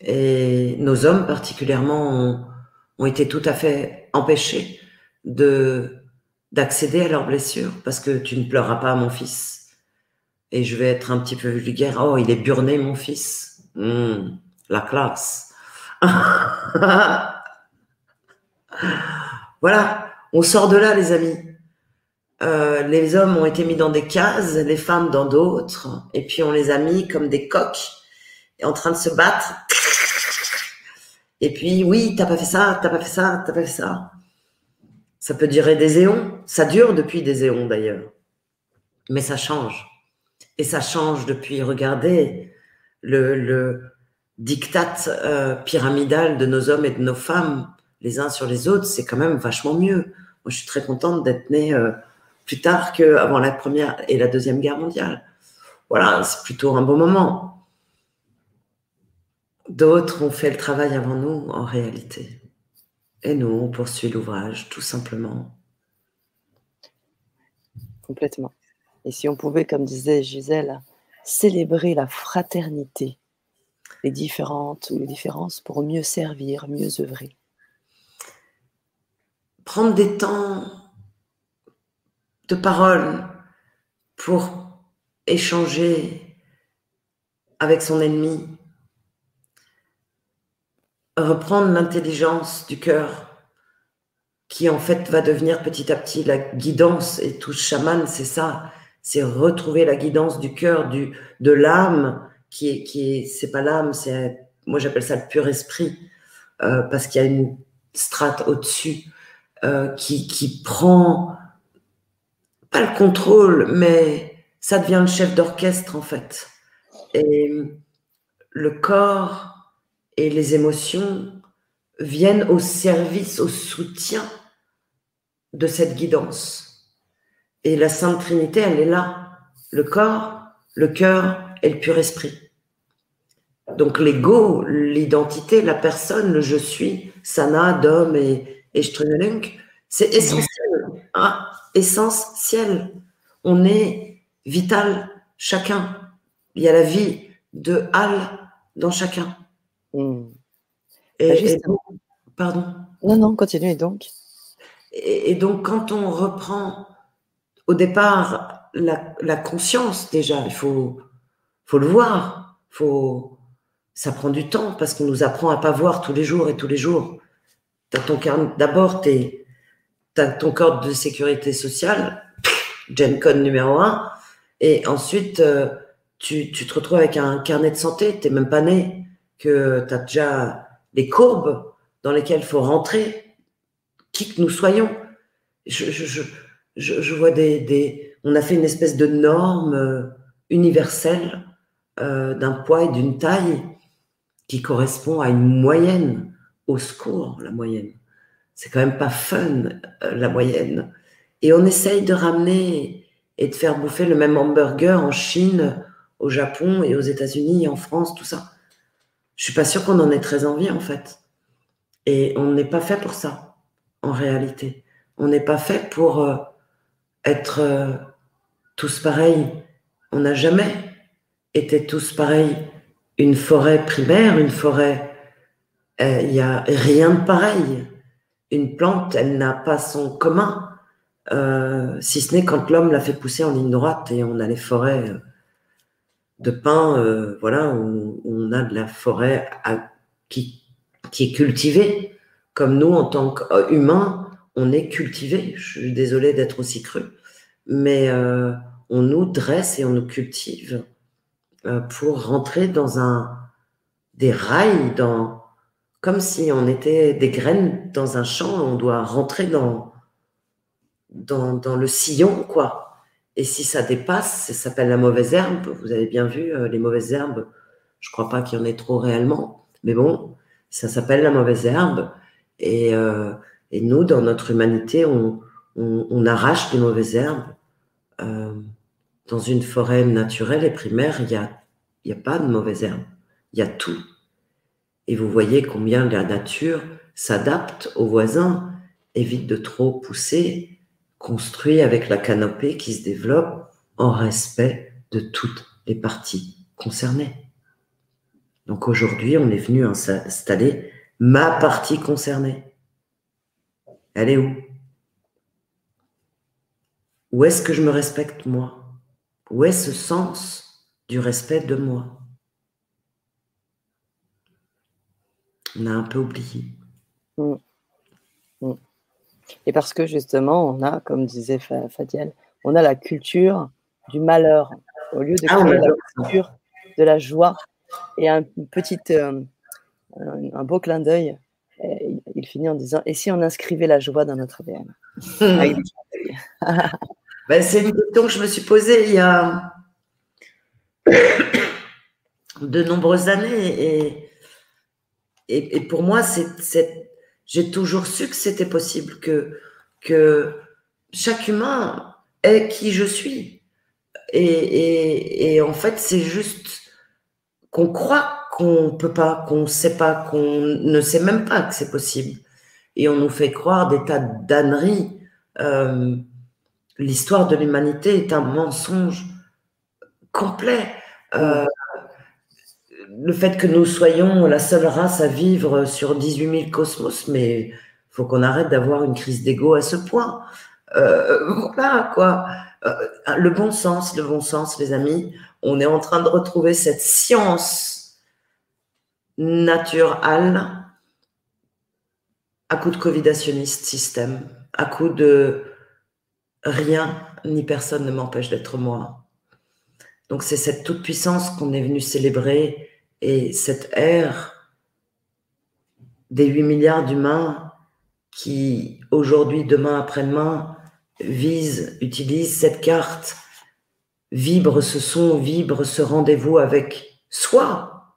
Et nos hommes, particulièrement, ont, été tout à fait empêchés de d'accéder à leurs blessures parce que tu ne pleureras pas, mon fils et je vais être un petit peu vulgaire. Oh, il est burné, mon fils. Hmm, la classe. voilà, on sort de là, les amis. Euh, les hommes ont été mis dans des cases, les femmes dans d'autres, et puis on les a mis comme des coqs, en train de se battre. Et puis, oui, t'as pas fait ça, t'as pas fait ça, t'as pas fait ça. Ça peut durer des éons. Ça dure depuis des éons d'ailleurs. Mais ça change. Et ça change depuis, regardez, le, le diktat euh, pyramidal de nos hommes et de nos femmes, les uns sur les autres, c'est quand même vachement mieux. Moi, je suis très contente d'être née euh, plus tard qu'avant la Première et la Deuxième Guerre mondiale. Voilà, c'est plutôt un bon moment. D'autres ont fait le travail avant nous, en réalité. Et nous, on poursuit l'ouvrage, tout simplement. Complètement. Et si on pouvait, comme disait Gisèle, célébrer la fraternité, les différentes ou les différences pour mieux servir, mieux œuvrer. Prendre des temps de parole pour échanger avec son ennemi, reprendre l'intelligence du cœur qui en fait va devenir petit à petit la guidance et tout chaman, c'est ça, c'est retrouver la guidance du cœur, de l'âme, qui est, qui est, c'est pas l'âme, c'est, moi j'appelle ça le pur esprit, euh, parce qu'il y a une strate au-dessus euh, qui, qui prend pas le contrôle, mais ça devient le chef d'orchestre en fait. Et le corps et les émotions viennent au service, au soutien de cette guidance. Et la Sainte Trinité, elle est là. Le corps, le cœur et le pur esprit. Donc l'ego, l'identité, la personne, le je suis, Sana, Dom et, et c'est essentiel. Hein, essentiel. On est vital, chacun. Il y a la vie de Al dans chacun. Hmm. Et, bah, pardon. Non, non, continuez donc. et donc, quand on reprend au départ, la, conscience, déjà, il faut, faut le voir. Faut, ça prend du temps parce qu'on nous apprend à pas voir tous les jours et tous les jours. D'abord, tu as ton code de sécurité sociale, Gen Con numéro un, et ensuite, euh, tu, te retrouves avec un carnet de santé, tu n'es même pas né, que tu as déjà les courbes dans lesquelles faut rentrer, qui que nous soyons. je, vois des, On a fait une espèce de norme euh, universelle euh, d'un poids et d'une taille qui correspond à une moyenne. Au secours, la moyenne. C'est quand même pas fun, euh, la moyenne. Et on essaye de ramener et de faire bouffer le même hamburger en Chine, au Japon et aux États-Unis, en France, tout ça. Je suis pas sûre qu'on en ait très envie, en fait. Et on n'est pas fait pour ça, en réalité. On n'est pas fait pour euh, être euh, tous pareils. On n'a jamais été tous pareils. Une forêt primaire, une forêt, euh, il n'y a rien de pareil. Une plante, elle n'a pas son commun, si ce n'est quand l'homme l'a fait pousser en ligne droite et on a les forêts de pins, voilà, où, on a de la forêt qui, qui est cultivée. Comme nous, en tant qu'humains, on est cultivé. Je suis désolée d'être aussi cru, mais euh, on nous dresse et on nous cultive euh, pour rentrer dans un des rails, dans comme si on était des graines dans un champ. On doit rentrer dans dans, le sillon, quoi. Et si ça dépasse, ça s'appelle la mauvaise herbe. Vous avez bien vu euh, les mauvaises herbes. Je crois pas qu'il y en ait trop réellement, mais bon, ça s'appelle la mauvaise herbe. Et et nous, dans notre humanité, on, arrache les mauvaises herbes. Euh, dans une forêt naturelle et primaire, il n'y a, y a pas de mauvaises herbes. Il y a tout. Et vous voyez combien la nature s'adapte aux voisins, évite de trop pousser, construit avec la canopée qui se développe en respect de toutes les parties concernées. Donc aujourd'hui, on est venu installer ma partie concernée. Elle est où? Où est-ce que je me respecte moi? Où est ce sens du respect de moi? On a un peu oublié. Mm. Mm. Et parce que justement, on a, comme disait Fadiel, on a la culture du malheur au lieu de ah, créer la culture de la joie. Et un petit, euh, un beau clin d'œil il finit en disant Et si on inscrivait la joie dans notre ADN ben, C'est une question que je me suis posée il y a de nombreuses années. Et, et, pour moi, c'est, j'ai toujours su que c'était possible, que, que chaque humain est qui je suis. Et, et en fait, c'est juste qu'on croit qu'on peut pas, qu'on sait pas, qu'on ne sait même pas que c'est possible. Et on nous fait croire des tas d'âneries. Euh, l'histoire de l'humanité est un mensonge complet. Euh, le fait que nous soyons la seule race à vivre sur 18 000 cosmos, mais faut qu'on arrête d'avoir une crise d'ego à ce point. Euh, voilà quoi. le bon sens, le bon sens, les amis. On est en train de retrouver cette science naturelle à coup de covidationniste système, à coup de rien ni personne ne m'empêche d'être moi. Donc c'est cette toute-puissance qu'on est venu célébrer et cette ère des 8 milliards d'humains qui aujourd'hui, demain, après-demain, vise, utilise cette carte, vibre ce son, vibre ce rendez-vous avec soi,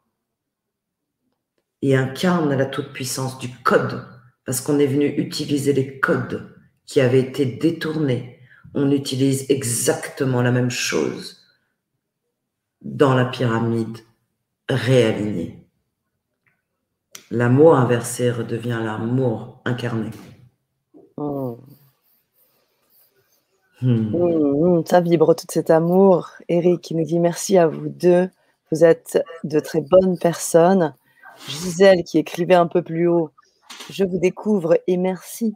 et incarne la toute-puissance du code, parce qu'on est venu utiliser les codes qui avaient été détournés. On utilise exactement la même chose dans la pyramide réalignée. L'amour inversé redevient l'amour incarné. Hmm. Hmm, hmm, ça vibre tout cet amour. Eric qui nous dit merci à vous deux. Vous êtes de très bonnes personnes. Gisèle qui écrivait un peu plus haut, je vous découvre et merci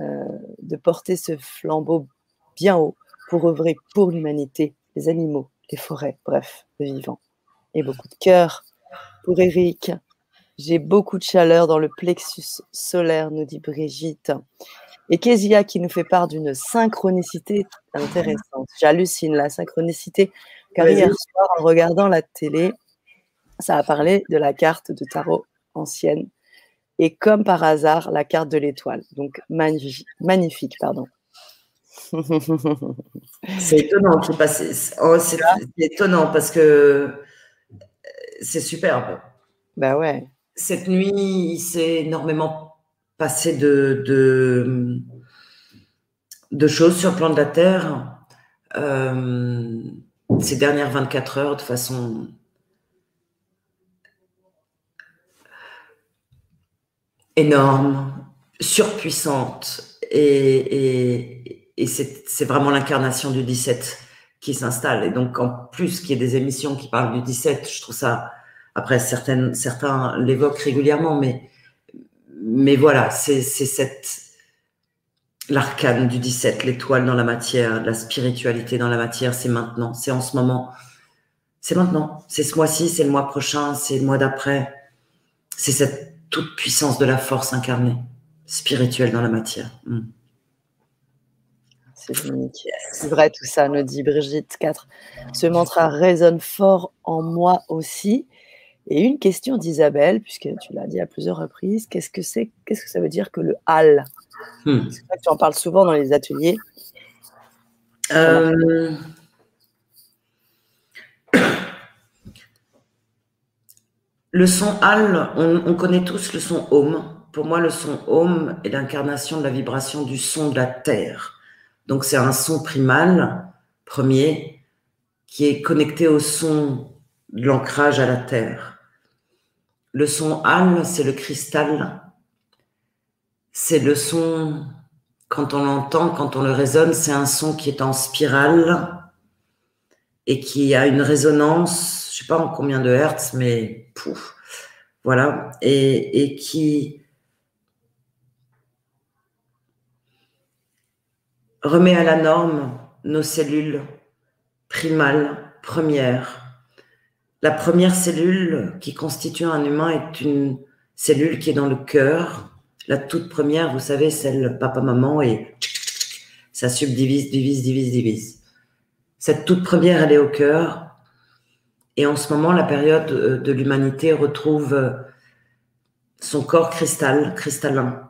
euh, de porter ce flambeau bien haut pour œuvrer pour l'humanité, les animaux, les forêts, bref, le vivant. Et beaucoup de cœur pour Eric. J'ai beaucoup de chaleur dans le plexus solaire, nous dit Brigitte. Et Kezia qui nous fait part d'une synchronicité intéressante. J'hallucine la synchronicité, car hier soir, en regardant la télé, ça a parlé de la carte de tarot ancienne. Et comme par hasard, la carte de l'étoile. Donc, magnifique, magnifique pardon. c'est étonnant, oh, c'est étonnant parce que c'est superbe. Bah ouais. Cette nuit, il s'est énormément passé de, de, de, choses sur le plan de la Terre. Euh, ces dernières 24 heures de façon énorme, surpuissante, et, et, c'est vraiment l'incarnation du 17 qui s'installe. Et donc, en plus qu'il y ait des émissions qui parlent du 17, je trouve ça, après, certaines, certains l'évoquent régulièrement, mais, mais voilà, c'est cette, l'arcane du 17, l'étoile dans la matière, la spiritualité dans la matière, c'est maintenant, c'est en ce moment, c'est maintenant, c'est ce mois-ci, c'est le mois prochain, c'est le mois d'après, c'est cette toute puissance de la force incarnée, spirituelle dans la matière. Hmm. C'est vrai tout ça, nous dit Brigitte 4. Ce mantra résonne fort en moi aussi. Et une question d'Isabelle, puisque tu l'as dit à plusieurs reprises, qu'est-ce que c'est, qu'est-ce que ça veut dire que le hal? Hmm. Tu en parles souvent dans les ateliers. Euh, le son hal, on, connaît tous le son Om. Pour moi, le son Om est l'incarnation de la vibration du son de la terre. Donc, c'est un son primal, premier, qui est connecté au son de l'ancrage à la terre. Le son âme, c'est le cristal. C'est le son, quand on l'entend, quand on le résonne, c'est un son qui est en spirale et qui a une résonance, je sais pas en combien de hertz, mais pouf, voilà, et qui remet à la norme nos cellules primales, premières, la première cellule qui constitue un humain est une cellule qui est dans le cœur. La toute première, vous savez, celle papa-maman et ça subdivise, divise, divise, divise. Cette toute première, elle est au cœur. Et en ce moment, la période euh, de l'humanité retrouve euh, son corps cristal, cristallin.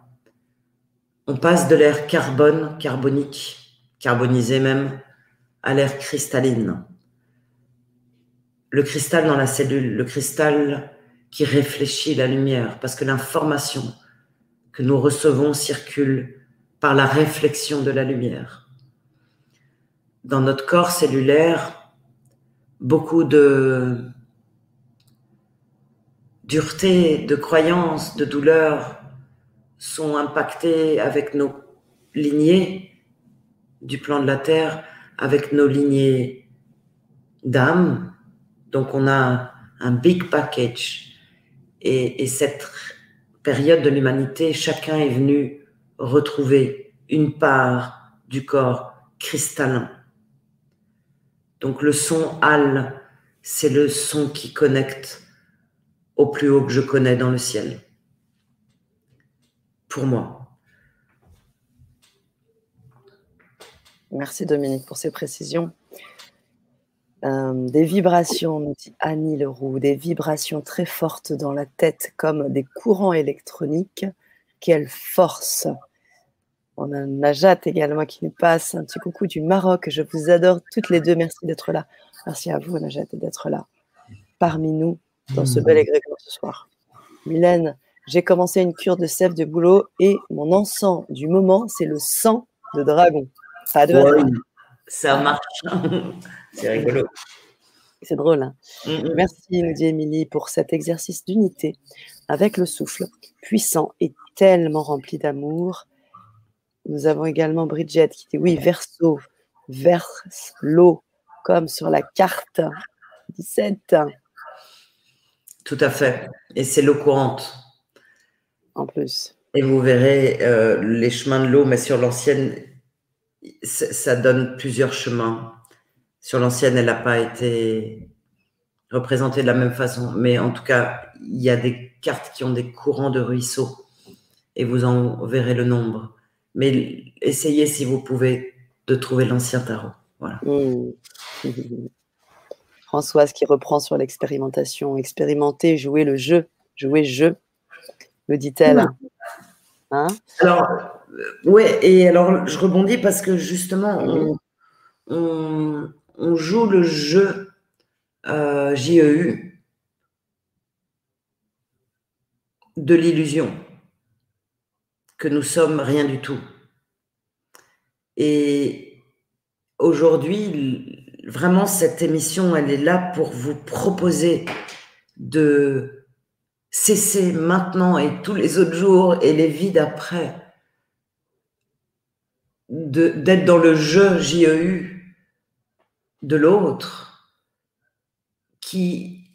On passe de l'air carbone, carbonique, carbonisé même, à l'air cristalline le cristal dans la cellule, le cristal qui réfléchit la lumière, parce que l'information que nous recevons circule par la réflexion de la lumière. Dans notre corps cellulaire, beaucoup de dureté, de croyances, de douleurs sont impactés avec nos lignées du plan de la Terre, avec nos lignées d'âme, donc on a un big package. Et, cette période de l'humanité, chacun est venu retrouver une part du corps cristallin. Donc le son Al, c'est le son qui connecte au plus haut que je connais dans le ciel. Pour moi. Merci Dominique pour ces précisions. Euh, des vibrations, nous dit Annie Leroux, des vibrations très fortes dans la tête comme des courants électroniques. Quelle force On a Najat également qui nous passe. Un petit coucou du Maroc. Je vous adore toutes les deux. Merci d'être là. Merci à vous, Najat, d'être là parmi nous dans ce bel égrégore ce soir. Mylène, j'ai commencé une cure de sève de boulot et mon encens du moment, c'est le sang de dragon. Pas de Ça marche. C'est rigolo. C'est drôle. Hein. Merci, nous dit Émilie, pour cet exercice d'unité avec le souffle puissant et tellement rempli d'amour. Nous avons également Bridget qui dit oui, verso, verse l'eau, comme sur la carte 17. Tout à fait. Et c'est l'eau courante. En plus. Et vous verrez euh, les chemins de l'eau, mais sur l'ancienne, ça donne plusieurs chemins. Sur l'ancienne, elle n'a pas été représentée de la même façon. Mais en tout cas, il y a des cartes qui ont des courants de ruisseaux et vous en verrez le nombre. Mais essayez, si vous pouvez, de trouver l'ancien tarot. Voilà. Mmh. Françoise qui reprend sur l'expérimentation. Expérimenter, jouer le jeu. Jouer jeu, me dit-elle. Mmh. Hein? Alors, euh, ouais, et alors je rebondis parce que justement, on, on joue le jeu euh, JEU de l'illusion que nous sommes rien du tout. Et aujourd'hui, vraiment, cette émission, elle est là pour vous proposer de cesser maintenant et tous les autres jours et les vies d'après d'être dans le jeu JEU de l'autre qui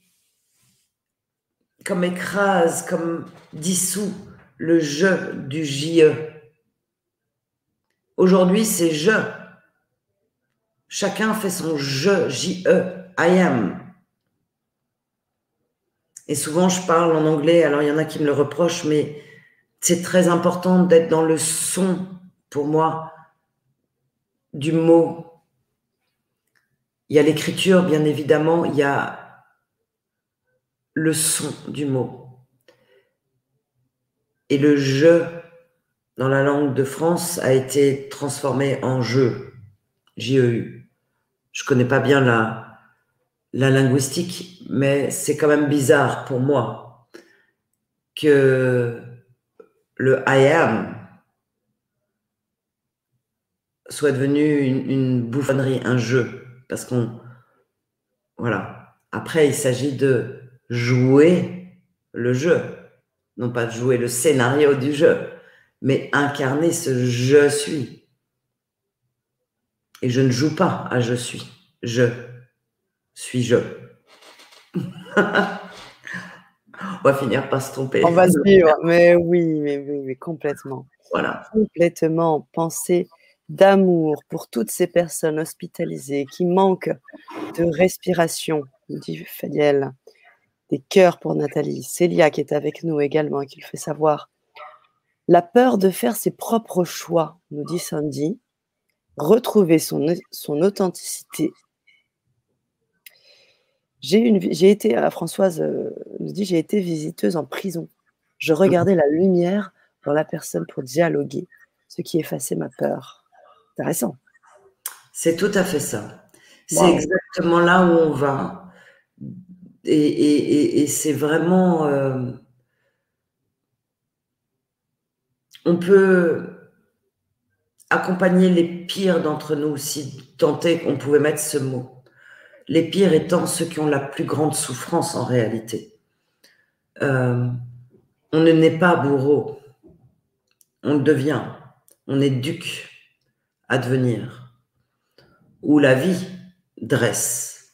comme écrase, comme dissout le je du JE. Aujourd'hui, c'est je. Chacun fait son je, JE, I am. Et souvent, je parle en anglais, alors il y en a qui me le reprochent, mais c'est très important d'être dans le son, pour moi, du mot. Il y a l'écriture, bien évidemment, il y a le son du mot. Et le je dans la langue de France a été transformé en je, J-E-U. Je connais pas bien la, la linguistique, mais c'est quand même bizarre pour moi que le I am soit devenu une, bouffonnerie, un jeu. Parce qu'on. Voilà. Après, il s'agit de jouer le jeu. Non pas de jouer le scénario du jeu, mais incarner ce je suis. Et je ne joue pas à je suis. Je suis je. On va finir par se tromper. On va suivre, mais oui, mais oui, mais complètement. Voilà. Complètement penser d'amour pour toutes ces personnes hospitalisées qui manquent de respiration, dit Fadiel. Des cœurs pour Nathalie. Célia qui est avec nous également, qui le fait savoir. La peur de faire ses propres choix, nous dit Sandy. Retrouver son, son authenticité. J'ai, été, euh, Françoise euh, nous dit, j'ai été visiteuse en prison. Je regardais la lumière dans la personne pour dialoguer, ce qui effaçait ma peur. Intéressant. C'est tout à fait ça. C'est exactement là où on va. Et, c'est vraiment. Euh, on peut accompagner les pires d'entre nous, si tant est qu'on pouvait mettre ce mot. Les pires étant ceux qui ont la plus grande souffrance en réalité. Euh, on ne naît pas bourreau, on le devient, on est duc advenir, où la vie dresse.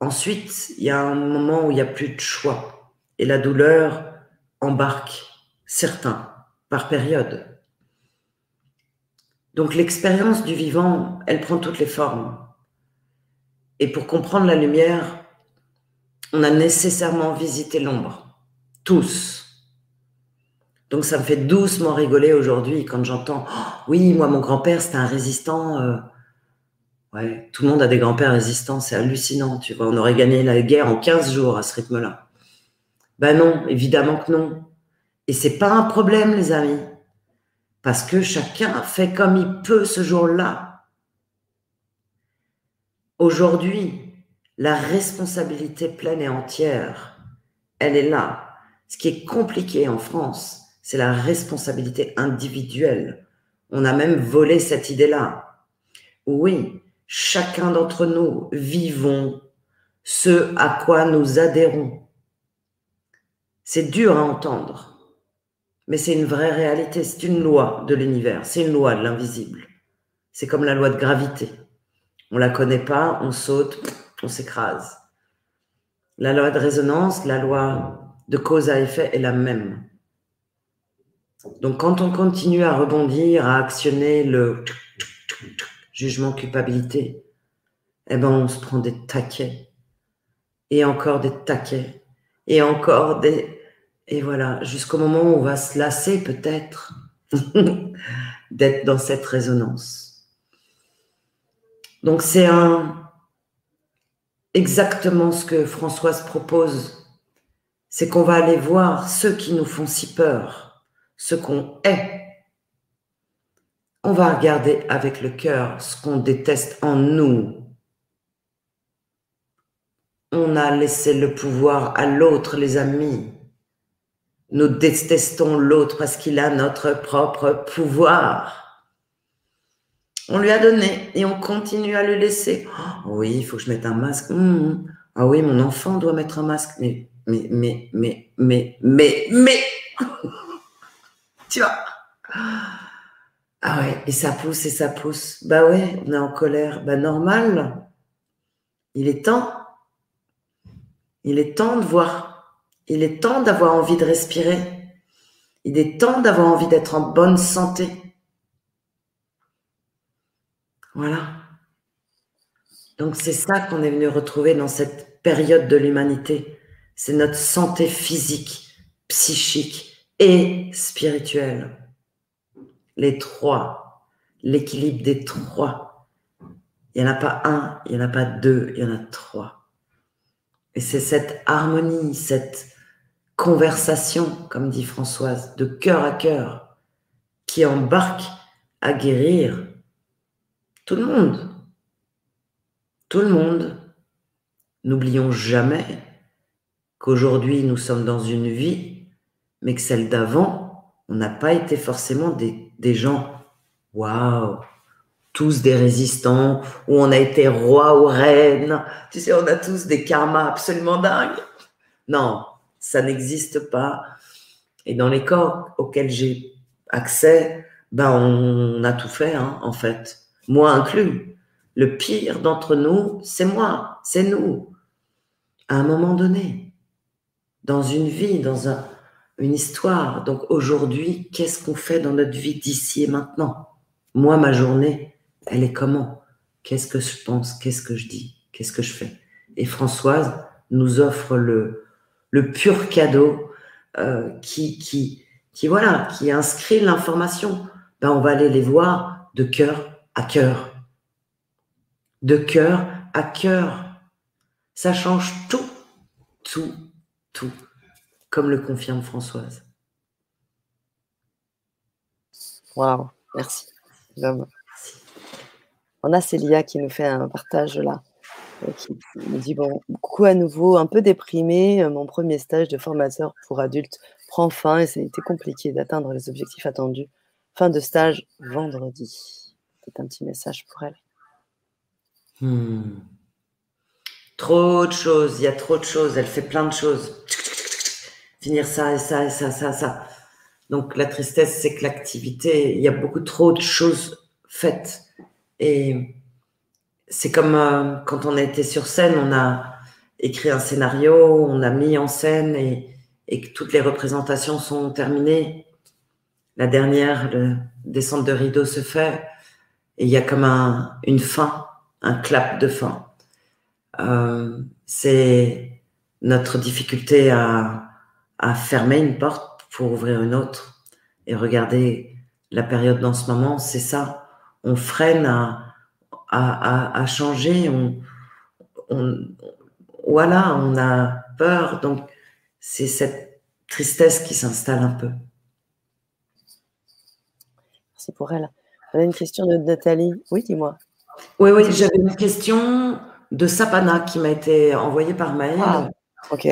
Ensuite, il y a un moment où il n'y a plus de choix et la douleur embarque certains par période. Donc l'expérience du vivant, elle prend toutes les formes. Et pour comprendre la lumière, on a nécessairement visité l'ombre. Tous. Donc ça me fait doucement rigoler aujourd'hui quand j'entends oh, oui, moi mon grand-père c'était un résistant. Euh, ouais, tout le monde a des grands-pères résistants, c'est hallucinant, tu vois. On aurait gagné la guerre en 15 jours à ce rythme-là. Ben non, évidemment que non. Et c'est pas un problème, les amis, parce que chacun fait comme il peut ce jour-là. Aujourd'hui, la responsabilité pleine et entière, elle est là. Ce qui est compliqué en France, c'est la responsabilité individuelle. On a même volé cette idée-là. Oui, chacun d'entre nous vivons ce à quoi nous adhérons. C'est dur à entendre, mais c'est une vraie réalité, c'est une loi de l'univers, c'est une loi de l'invisible. C'est comme la loi de gravité. On la connaît pas, on saute, on s'écrase. La loi de résonance, la loi de cause à effet est la même. Donc, quand on continue à rebondir, à actionner le jugement culpabilité, eh ben, on se prend des taquets. Et encore des taquets. Et encore des. Et voilà, jusqu'au moment où on va se lasser, peut-être, d'être dans cette résonance. Donc, c'est un. Exactement ce que Françoise propose. C'est qu'on va aller voir ceux qui nous font si peur ce qu'on est. On va regarder avec le cœur ce qu'on déteste en nous. On a laissé le pouvoir à l'autre, les amis. Nous détestons l'autre parce qu'il a notre propre pouvoir. On lui a donné et on continue à le laisser. Oh oui, il faut que je mette un masque. Hum. Ah oui, mon enfant doit mettre un masque. Mais mais, mais, mais, mais, mais, mais, tu vois. Ah ouais, et ça pousse et ça pousse. Bah ouais, on est en colère. Bah normal. Il est temps. Il est temps de voir. Il est temps d'avoir envie de respirer. Il est temps d'avoir envie d'être en bonne santé. Voilà. Donc c'est ça qu'on est venu retrouver dans cette période de l'humanité. C'est notre santé physique, psychique et spirituelle. Les trois, l'équilibre des trois. Il n'y en a pas un, il n'y en a pas deux, il y en a trois. Et c'est cette harmonie, cette conversation, comme dit Françoise, de cœur à cœur, qui embarque à guérir tout le monde. Tout le monde. N'oublions jamais qu'aujourd'hui nous sommes dans une vie, mais que celle d'avant, on n'a pas été forcément des, gens, waouh, tous des résistants, où on a été roi ou reine. Tu sais, on a tous des karmas absolument dingues. Non, ça n'existe pas. Et dans les corps auxquels j'ai accès, ben on a tout fait, hein, en fait, moi inclus. Le pire d'entre nous, c'est moi, c'est nous. À un moment donné, dans une vie, dans un, une histoire. Donc aujourd'hui, qu'est-ce qu'on fait dans notre vie d'ici et maintenant? Moi, ma journée, elle est comment? Qu'est-ce que je pense? Qu'est-ce que je dis? Qu'est-ce que je fais? Et Françoise nous offre le, pur cadeau euh, qui, qui, qui, voilà, qui inscrit l'information. Ben, on va aller les voir de cœur à cœur. De cœur à cœur. Ça change tout, tout, tout, comme le confirme Françoise. Waouh, merci. On a Célia qui nous fait un partage là qui me dit bon, coucou à nouveau, un peu déprimé. Euh, mon premier stage de formateur pour adultes prend fin et été compliqué d'atteindre les objectifs attendus. Fin de stage vendredi. C'est un petit message pour elle. Hmm. Trop de choses, il y a trop de choses, elle fait plein de choses. Finir ça et ça et ça, ça, ça. Donc la tristesse, c'est que l'activité, il y a beaucoup trop de choses faites. Et c'est comme euh, quand on a été sur scène, on a écrit un scénario, on a mis en scène et, et que toutes les représentations sont terminées. La dernière, le descente de rideau se fait il y a comme un, une fin, un clap de fin. Euh, c'est notre difficulté à, à fermer une porte pour ouvrir une autre. Et regardez la période dans ce moment, c'est ça. On freine à, à, changer. On, voilà, on a peur. Donc, c'est cette tristesse qui s'installe un peu. Merci pour elle. Une question de Nathalie. Oui, dis-moi. Oui, oui, j'avais une question de Sapana qui m'a été envoyée par mail. Ah, ok.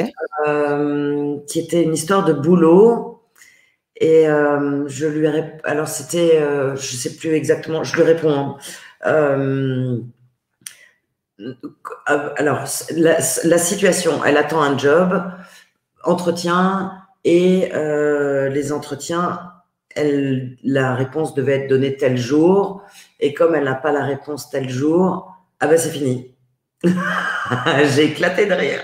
Euh, qui était une histoire de boulot. Et euh, je lui ai alors c'était, euh, je sais plus exactement, je lui réponds. Hein. Alors, la, situation, elle attend un job, entretien, et les entretiens, elle, la réponse devait être donnée tel jour, et comme elle n'a pas la réponse tel jour, ah ben c'est fini. J'ai éclaté de rire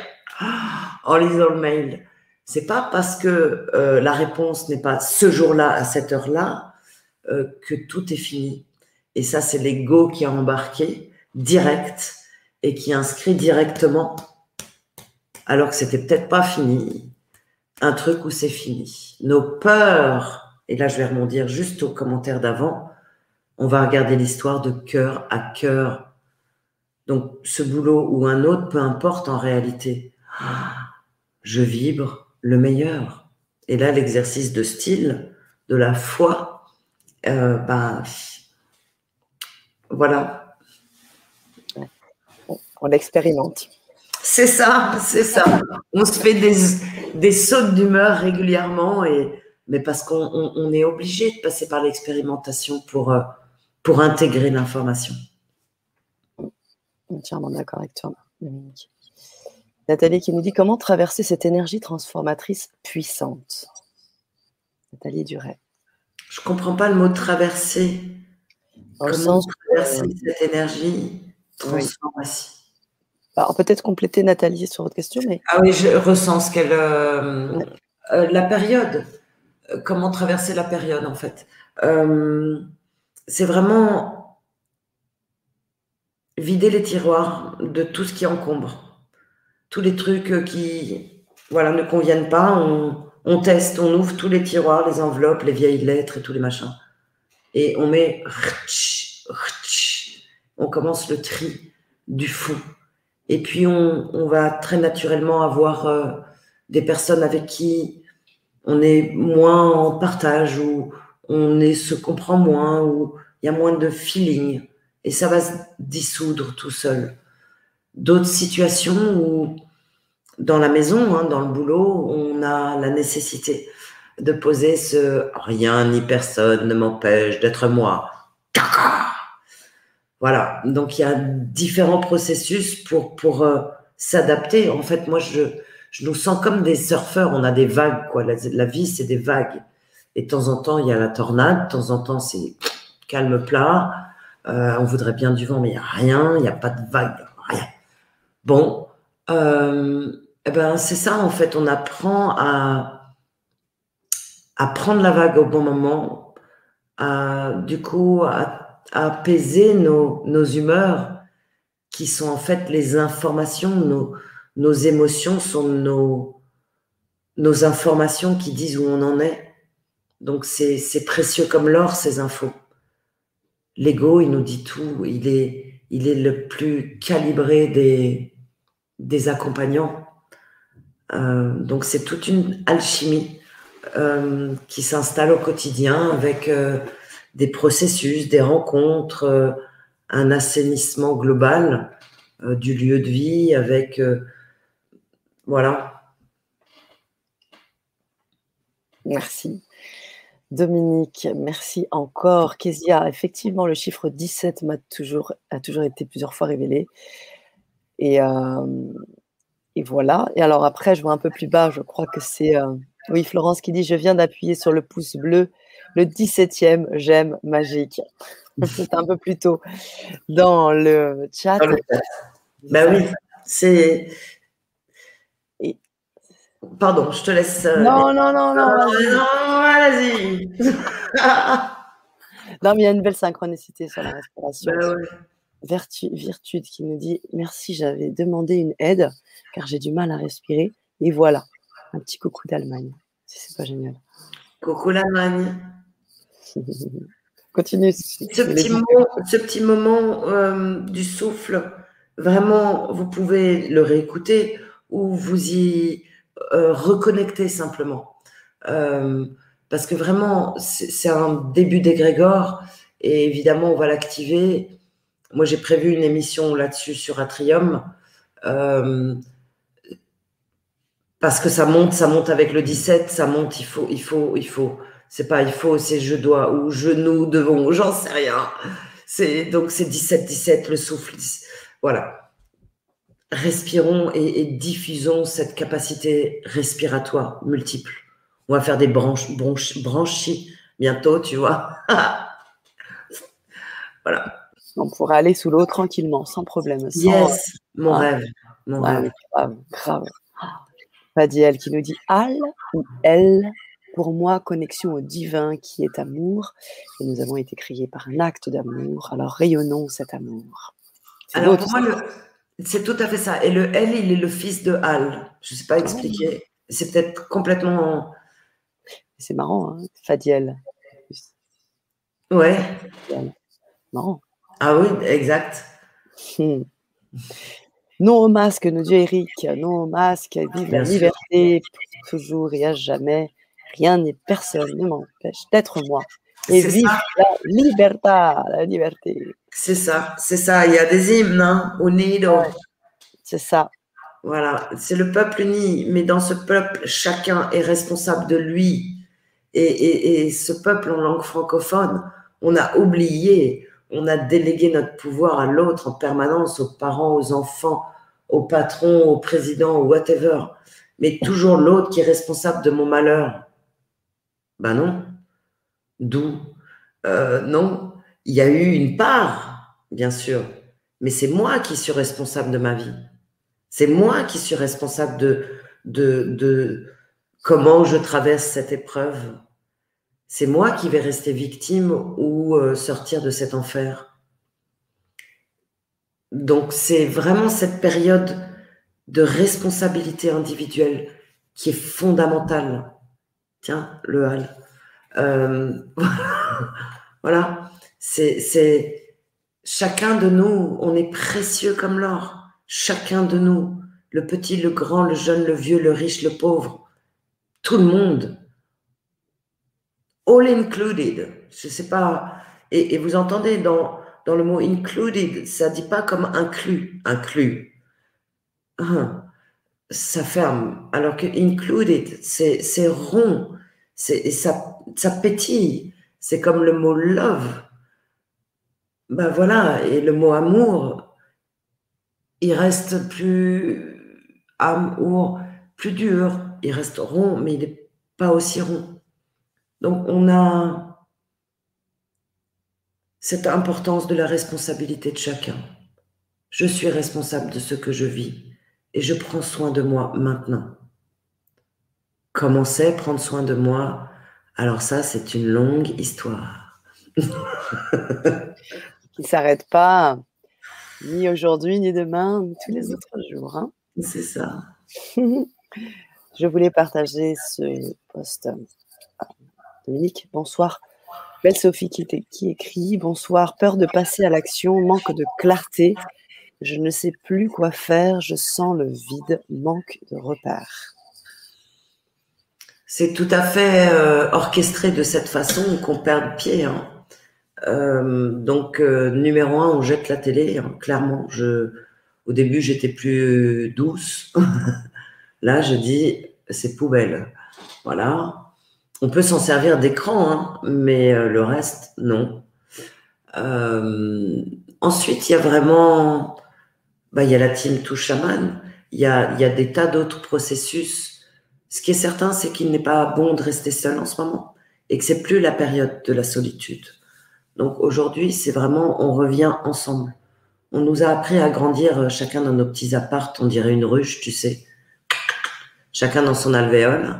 en lisant le mail. C'est pas parce que euh, la réponse n'est pas ce jour-là à cette heure-là que tout est fini. Et ça, c'est l'ego qui a embarqué direct et qui inscrit directement, alors que c'était peut-être pas fini, un truc où c'est fini. Nos peurs, et là je vais rebondir juste au commentaire d'avant, on va regarder l'histoire de cœur à cœur. Donc ce boulot ou un autre, peu importe en réalité. Je vibre le meilleur. Et là, l'exercice de style, de la foi, euh, ben, voilà. On l'expérimente. C'est ça, c'est ça. On se fait des, des sautes d'humeur régulièrement, et, mais parce qu'on est obligé de passer par l'expérimentation pour, euh, pour intégrer l'information. Entièrement d'accord avec toi, Nathalie qui nous dit comment traverser cette énergie transformatrice puissante? Nathalie Duret. Je ne comprends pas le mot traverser. comment traverser cette énergie transformatrice bah, Peut-être compléter Nathalie sur votre question. Mais... Ah oui, je ressens ce qu'elle. Euh, euh, la période. Euh, comment traverser la période en fait. c'est vraiment vider les tiroirs de tout ce qui encombre tous les trucs qui voilà, ne conviennent pas, on, teste, on ouvre tous les tiroirs, les enveloppes, les vieilles lettres et tous les machins. Et on met, on commence le tri du fond. Et puis on, va très naturellement avoir euh, des personnes avec qui on est moins en partage, ou on est, se comprend moins, ou il y a moins de feeling. Et ça va se dissoudre tout seul d'autres situations où, dans la maison, hein, dans le boulot, on a la nécessité de poser ce rien ni personne ne m'empêche d'être moi. Voilà. Donc il y a différents processus pour pour euh, s'adapter. En fait, moi je je nous sens comme des surfeurs. On a des vagues quoi. La, vie c'est des vagues. Et de temps en temps il y a la tornade. De temps en temps c'est calme plat. Euh, on voudrait bien du vent mais il n'y a rien. Il n'y a pas de vague. Rien. Bon, euh, eh ben c'est ça en fait, on apprend à, à prendre la vague au bon moment, à du coup à, apaiser nos, nos, humeurs qui sont en fait les informations, nos, nos émotions sont nos, informations qui disent où on en est. Donc c'est précieux comme l'or ces infos. L'ego, il nous dit tout, il est, il est le plus calibré des, des accompagnants. Euh, donc c'est toute une alchimie euh, qui s'installe au quotidien avec euh, des processus, des rencontres, un assainissement global du lieu de vie avec voilà. Merci. Dominique, merci encore. Kezia, effectivement, le chiffre 17 m'a toujours, a toujours été plusieurs fois révélé. Et, et, voilà. Et alors après, je vois un peu plus bas, je crois que c'est oui, Florence qui dit Je viens d'appuyer sur le pouce bleu, le 17e, j'aime magique. c'est un peu plus tôt dans le chat. Ben oui, c'est. Pardon, je te laisse. Non, non, non, non. Non, vas-y. non, mais il y a une belle synchronicité sur la respiration. Ben Vertu, Virtude qui nous dit Merci, j'avais demandé une aide car j'ai du mal à respirer. Et voilà, un petit coucou d'Allemagne. c'est pas génial. Coucou l'Allemagne. Continue. Ce petit, moment euh, du souffle, vraiment, vous pouvez le réécouter ou vous y euh, reconnecter simplement. Euh, parce que vraiment, c'est un début d'égrégore et évidemment, on va l'activer moi, j'ai prévu une émission là-dessus sur Atrium. Euh, parce que ça monte, ça monte avec le 17, ça monte, il faut, il faut, il faut. C'est pas il faut, c'est je dois ou je nous devons, j'en sais rien. C'est donc c'est 17, 17, le souffle. Voilà. Respirons et, diffusons cette capacité respiratoire multiple. On va faire des branches, branches, branchies bientôt, tu vois. voilà. On pourrait aller sous l'eau tranquillement, sans problème. yes, mon rêve. Mon rêve. Grave, grave. Fadiel qui nous dit Al ou Elle, pour moi, connexion au divin qui est amour. Et nous avons été créés par un acte d'amour. Alors rayonnons cet amour. Alors pour moi, c'est tout à fait ça. Et le Elle, il est le fils de Al. Je ne sais pas ah. expliquer. C'est peut-être complètement. C'est marrant, hein Fadiel. Ouais. Marrant. Ah oui, exact. Hmm. Non au masque, nous dit Eric. Non au masque. Vive la liberté, toujours et à jamais. Rien ni personne ne m'empêche d'être moi. Et vive la liberté, la liberté. C'est ça, c'est ça. Il y a des hymnes, hein, unido. c'est ça. Voilà, c'est le peuple uni, mais dans ce peuple, chacun est responsable de lui. Et, et ce peuple en langue francophone, on a oublié on a délégué notre pouvoir à l'autre en permanence, aux parents, aux enfants, au patron, au président, ou whatever, mais toujours l'autre qui est responsable de mon malheur. Ben non. D'où? Euh, Non, il y a eu une part, bien sûr, mais c'est moi qui suis responsable de ma vie. C'est moi qui suis responsable de, comment je traverse cette épreuve. C'est moi qui vais rester victime ou euh, sortir de cet enfer. Donc c'est vraiment cette période de responsabilité individuelle qui est fondamentale. Tiens, le hal. Euh, voilà, c'est chacun de nous, on est précieux comme l'or. Chacun de nous, le petit, le grand, le jeune, le vieux, le riche, le pauvre, tout le monde, all included. Je sais pas. Et, vous entendez dans, dans le mot included, ça dit pas comme inclus, inclus. Hein. Ça ferme. Alors que included, c'est rond, c'est ça, ça pétille. C'est comme le mot love. Ben voilà, et le mot amour, il reste plus amour, plus dur, il reste rond, mais il n'est pas aussi rond. Donc on a cette importance de la responsabilité de chacun. Je suis responsable de ce que je vis et je prends soin de moi maintenant. Comment c'est prendre soin de moi? Alors ça, c'est une longue histoire. Qui ne s'arrête pas ni aujourd'hui, ni demain, ni tous les autres jours. Hein. c'est ça. je voulais partager ce post. Dominique, bonsoir. Belle Sophie qui, qui écrit Bonsoir, peur de passer à l'action, manque de clarté. Je ne sais plus quoi faire, je sens le vide, manque de repères. C'est tout à fait euh, orchestré de cette façon qu'on perd pied. Hein. Euh, donc, euh, numéro un, on jette la télé. Hein. Clairement, je, au début, j'étais plus douce. Là, je dis, c'est poubelle. Voilà. On peut s'en servir d'écran, hein, mais le reste, non. ensuite, il y a vraiment bah, il y a la team Touche Shaman, il y a, il y a des tas d'autres processus. Ce qui est certain, c'est qu'il n'est pas bon de rester seul en ce moment et que c'est plus la période de la solitude. Donc aujourd'hui, c'est vraiment, on revient ensemble. On nous a appris à grandir euh, chacun dans nos petits apparts, on dirait une ruche, tu sais. Chacun dans son alvéole.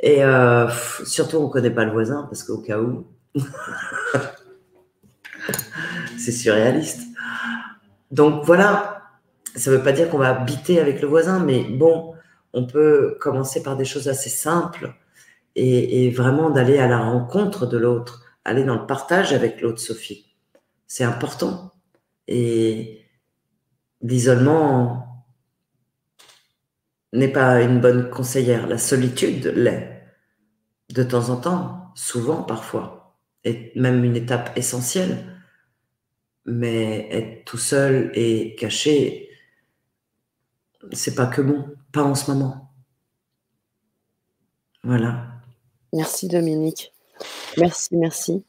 Et euh, surtout, on connaît pas le voisin parce qu'au cas où, c'est surréaliste. Donc voilà, ça ne veut pas dire qu'on va habiter avec le voisin, mais bon, on peut commencer par des choses assez simples et, vraiment d'aller à la rencontre de l'autre, aller dans le partage avec l'autre, Sophie. C'est important. Et l'isolement n'est pas une bonne conseillère. La solitude l'est. De temps en temps, souvent parfois, et même une étape essentielle. Mais être tout seul et caché c'est pas que bon, pas en ce moment. Voilà. Merci Dominique. Merci, merci.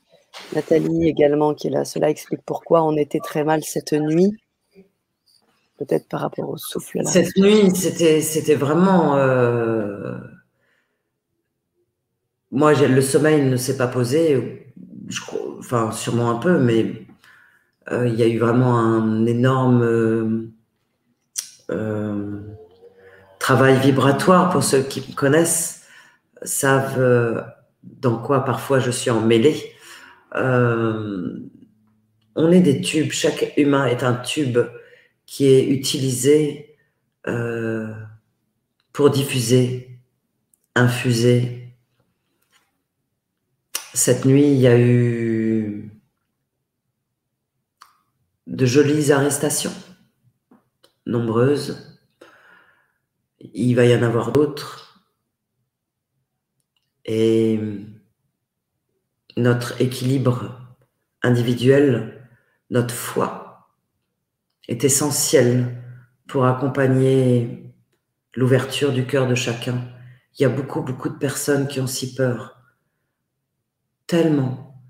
Nathalie également qui est là. Cela explique pourquoi on était très mal cette nuit. Peut-être par rapport au souffle. Cette nuit, c'était, vraiment. Euh, moi, le sommeil ne s'est pas posé. Je, enfin, sûrement un peu, mais euh, il y a eu vraiment un énorme. Euh, travail vibratoire, pour ceux qui me connaissent, savent dans quoi parfois je suis emmêlée. Euh, on est des tubes, chaque humain est un tube qui est utilisé pour diffuser, infuser. Cette nuit, il y a eu de jolies arrestations nombreuses. Il va y en avoir d'autres. Et notre équilibre individuel, notre foi est essentiel pour accompagner l'ouverture du cœur de chacun. Il y a beaucoup, beaucoup de personnes qui ont si peur. Tellement.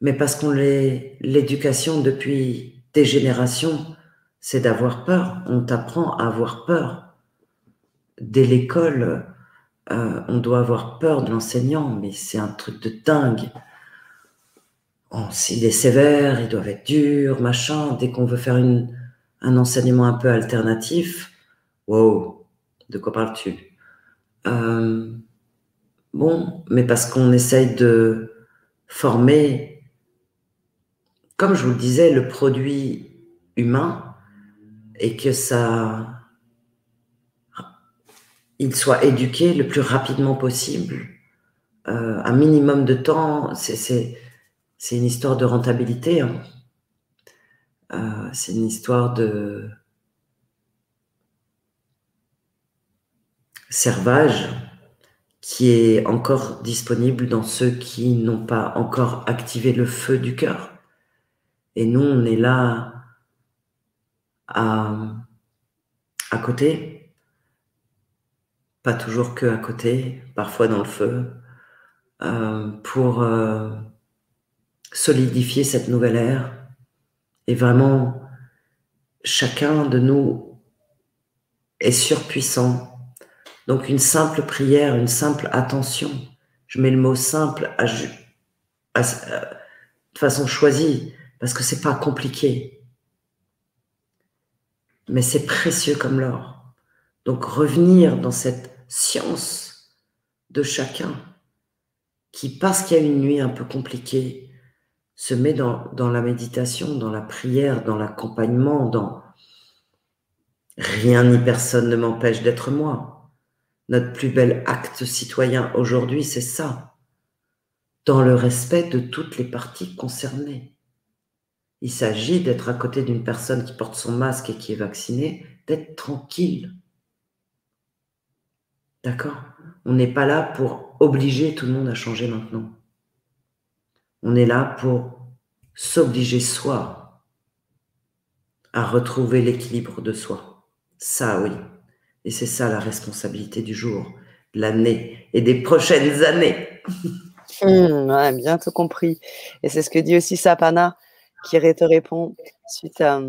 Mais parce qu'on l'éducation depuis des générations c'est d'avoir peur. On t'apprend à avoir peur. Dès l'école, euh, on doit avoir peur de l'enseignant, mais c'est un truc de dingue. Oh, S'il est sévère, ils doivent être durs, machin. Dès qu'on veut faire un enseignement un peu alternatif, wow, de quoi parles-tu? Euh, Bon, mais parce qu'on essaye de former, comme je vous le disais, le produit humain et que ça, il soit éduqué le plus rapidement possible, euh, un minimum de temps, c'est une histoire de rentabilité. Hein. Euh, c'est une histoire de servage qui est encore disponible dans ceux qui n'ont pas encore activé le feu du cœur. Et nous, on est là à côté, pas toujours que à côté, parfois dans le feu, euh, pour euh, solidifier cette nouvelle ère. Et vraiment, chacun de nous est surpuissant donc une simple prière, une simple attention. Je mets le mot simple à, de façon choisie parce que c'est pas compliqué. Mais c'est précieux comme l'or. Donc revenir dans cette science de chacun qui, parce qu'il y a une nuit un peu compliquée, se met dans, la méditation, dans la prière, dans l'accompagnement, dans rien ni personne ne m'empêche d'être moi. Notre plus bel acte citoyen aujourd'hui, c'est ça, dans le respect de toutes les parties concernées. Il s'agit d'être à côté d'une personne qui porte son masque et qui est vaccinée, d'être tranquille. D'accord On n'est pas là pour obliger tout le monde à changer maintenant. On est là pour s'obliger soi à retrouver l'équilibre de soi. Ça, oui. Et c'est ça la responsabilité du jour, de l'année et des prochaines années. Mmh, bien tout compris. Et c'est ce que dit aussi Sapana, qui te répond suite à,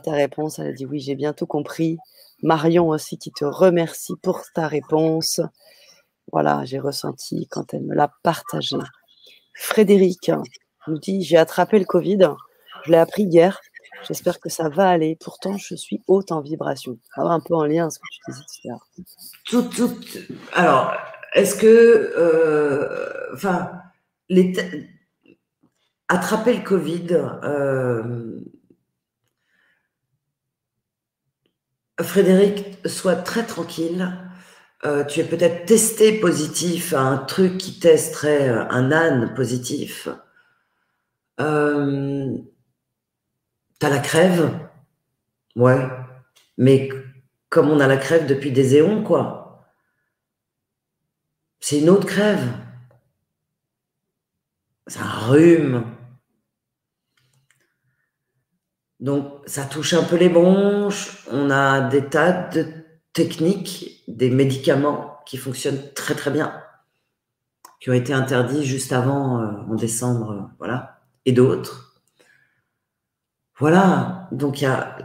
ta réponse. Elle a dit oui, j'ai bien tout compris. Marion aussi qui te remercie pour ta réponse. Voilà, j'ai ressenti quand elle me l'a partagé. Frédéric nous dit j'ai attrapé le Covid. Je l'ai appris hier. J'espère que ça va aller. Pourtant, je suis haute en vibration. un peu en lien ce que tu disais tout Tout, Alors, est-ce que, euh, enfin, attraper le Covid, euh, Frédéric, sois très tranquille. Euh, tu es peut-être testé positif à un truc qui testerait un âne positif. Euh, T'as la crève? Ouais. Mais comme on a la crève depuis des éons, quoi. C'est une autre crève. C'est un rhume. Donc, ça touche un peu les bronches. On a des tas de techniques, des médicaments qui fonctionnent très très bien, qui ont été interdits juste avant, euh, en décembre, euh, voilà, et d'autres. Voilà, donc il y a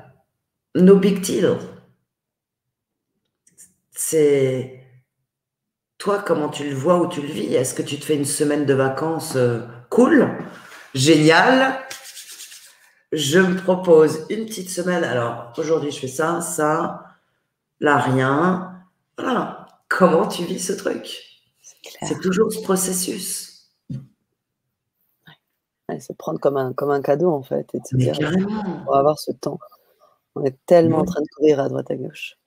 no big deal. C'est toi, comment tu le vois ou tu le vis? Est-ce que tu te fais une semaine de vacances euh, cool, génial? Je me propose une petite semaine. Alors, aujourd'hui, je fais ça, ça, là, rien. Voilà. Comment tu vis ce truc? C'est toujours ce processus se prendre comme un, comme un cadeau, en fait, et de se dire, on va avoir ce temps. On est tellement en train de courir à droite à gauche.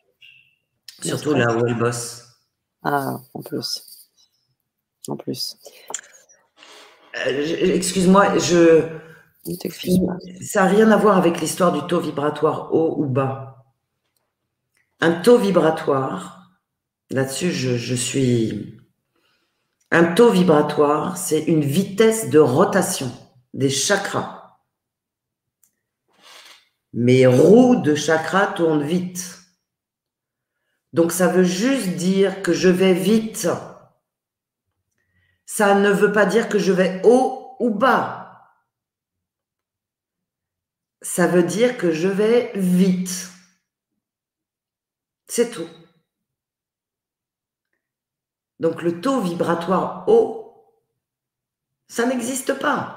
Surtout là où elle bosse. Ah, en plus. En plus. Euh, excuse-moi, je. Ça n'a rien à voir avec l'histoire du taux vibratoire haut ou bas. Un taux vibratoire, là-dessus, je, je suis. Un taux vibratoire, c'est une vitesse de rotation des chakras. Mes roues de chakras tournent vite. Donc ça veut juste dire que je vais vite. Ça ne veut pas dire que je vais haut ou bas. Ça veut dire que je vais vite. C'est tout. Donc le taux vibratoire haut, ça n'existe pas.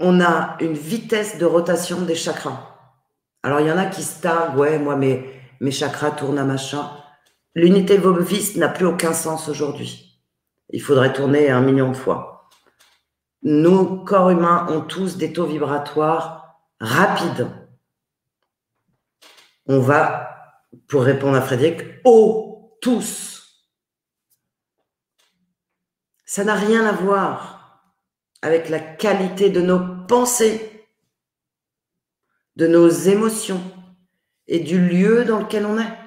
On a une vitesse de rotation des chakras. Alors il y en a qui se targuent, ouais, moi mes, mes chakras tournent à machin. L'unité Vovis n'a plus aucun sens aujourd'hui. Il faudrait tourner un million de fois. Nos corps humains ont tous des taux vibratoires rapides. On va pour répondre à Frédéric, oh, tous. Ça n'a rien à voir avec la qualité de nos pensées, de nos émotions et du lieu dans lequel on est.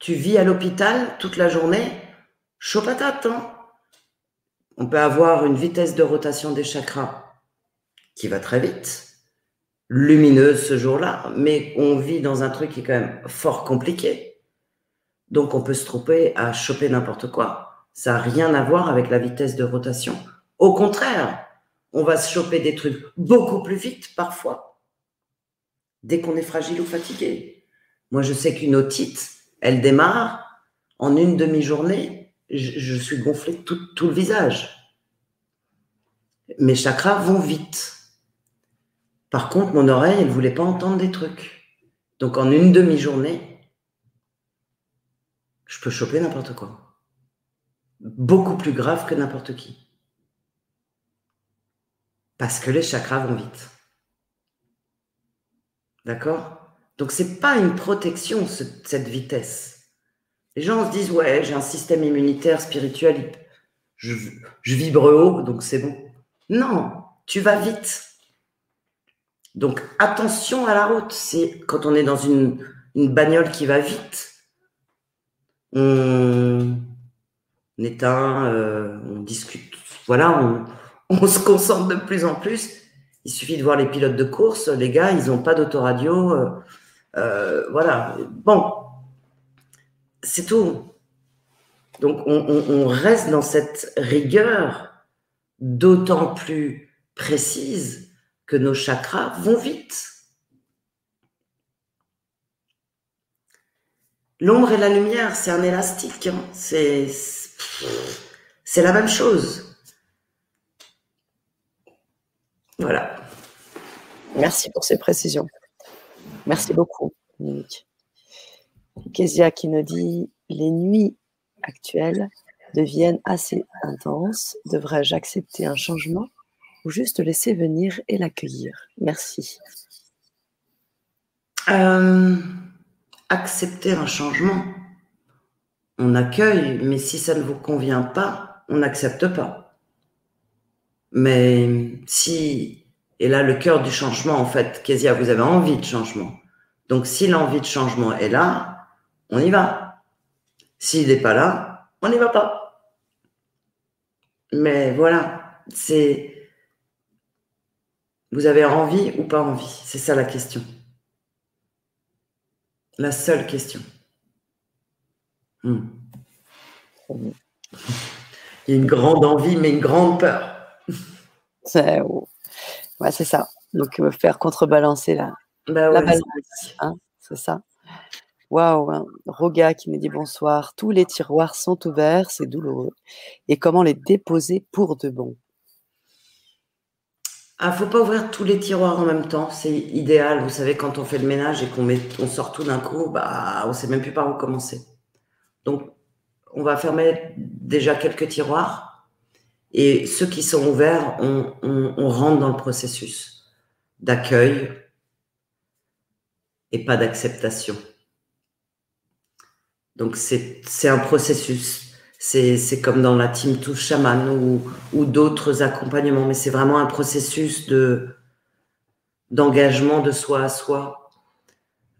Tu vis à l'hôpital toute la journée, chaud patate, hein? On peut avoir une vitesse de rotation des chakras qui va très vite, lumineuse ce jour-là, mais on vit dans un truc qui est quand même fort compliqué. Donc on peut se tromper à choper n'importe quoi. Ça n'a rien à voir avec la vitesse de rotation. Au contraire, on va se choper des trucs beaucoup plus vite parfois, dès qu'on est fragile ou fatigué. Moi, je sais qu'une otite, elle démarre en une demi-journée. Je, suis gonflé tout, le visage. Mes chakras vont vite. Par contre, mon oreille, elle ne voulait pas entendre des trucs. Donc en une demi-journée, je peux choper n'importe quoi. Beaucoup plus grave que n'importe qui. Parce que les chakras vont vite. D'accord? Donc c'est pas une protection, cette vitesse. Les gens se disent, ouais, j'ai un système immunitaire spirituel, je, vibre haut, donc c'est bon. Non, tu vas vite. Donc attention à la route. C'est quand on est dans une, bagnole qui va vite, on, éteint, euh, on discute. Voilà, on, se concentre de plus en plus. Il suffit de voir les pilotes de course. Les gars, ils n'ont pas d'autoradio. Euh, euh, voilà. Bon, c'est tout. Donc on reste dans cette rigueur d'autant plus précise que nos chakras vont vite. L'ombre et la lumière, c'est un élastique. Hein. C'est, c'est la même chose. Voilà. Merci pour ces précisions. Merci beaucoup, Monique. Kezia qui nous dit Les nuits actuelles deviennent assez intenses. Devrais-je accepter un changement ou juste laisser venir et l'accueillir? Merci. Euh, accepter un changement. On accueille, mais si ça ne vous convient pas, on n'accepte pas. Mais si, et là le cœur du changement, en fait, Kezia, vous avez envie de changement. Donc si l'envie de changement est là, on y va. S'il n'est pas là, on n'y va pas. Mais voilà, c'est vous avez envie ou pas envie? C'est ça la question. La seule question. Hmm. Il y a une grande envie, mais une grande peur. C'est ouais, ça. Donc, faire contrebalancer la, bah la balance. Hein, c'est ça. Waouh. Roga qui me dit bonsoir. Tous les tiroirs sont ouverts, c'est douloureux. Et comment les déposer pour de bon? Ne ah, faut pas ouvrir tous les tiroirs en même temps, c'est idéal. Vous savez, quand on fait le ménage et qu'on on sort tout d'un coup, bah, on sait même plus par où commencer. Donc, on va fermer déjà quelques tiroirs et ceux qui sont ouverts, on rentre dans le processus d'accueil et pas d'acceptation. Donc, c'est un processus. C'est comme dans la team Touche Shaman ou, d'autres accompagnements, mais c'est vraiment un processus de d'engagement de soi à soi.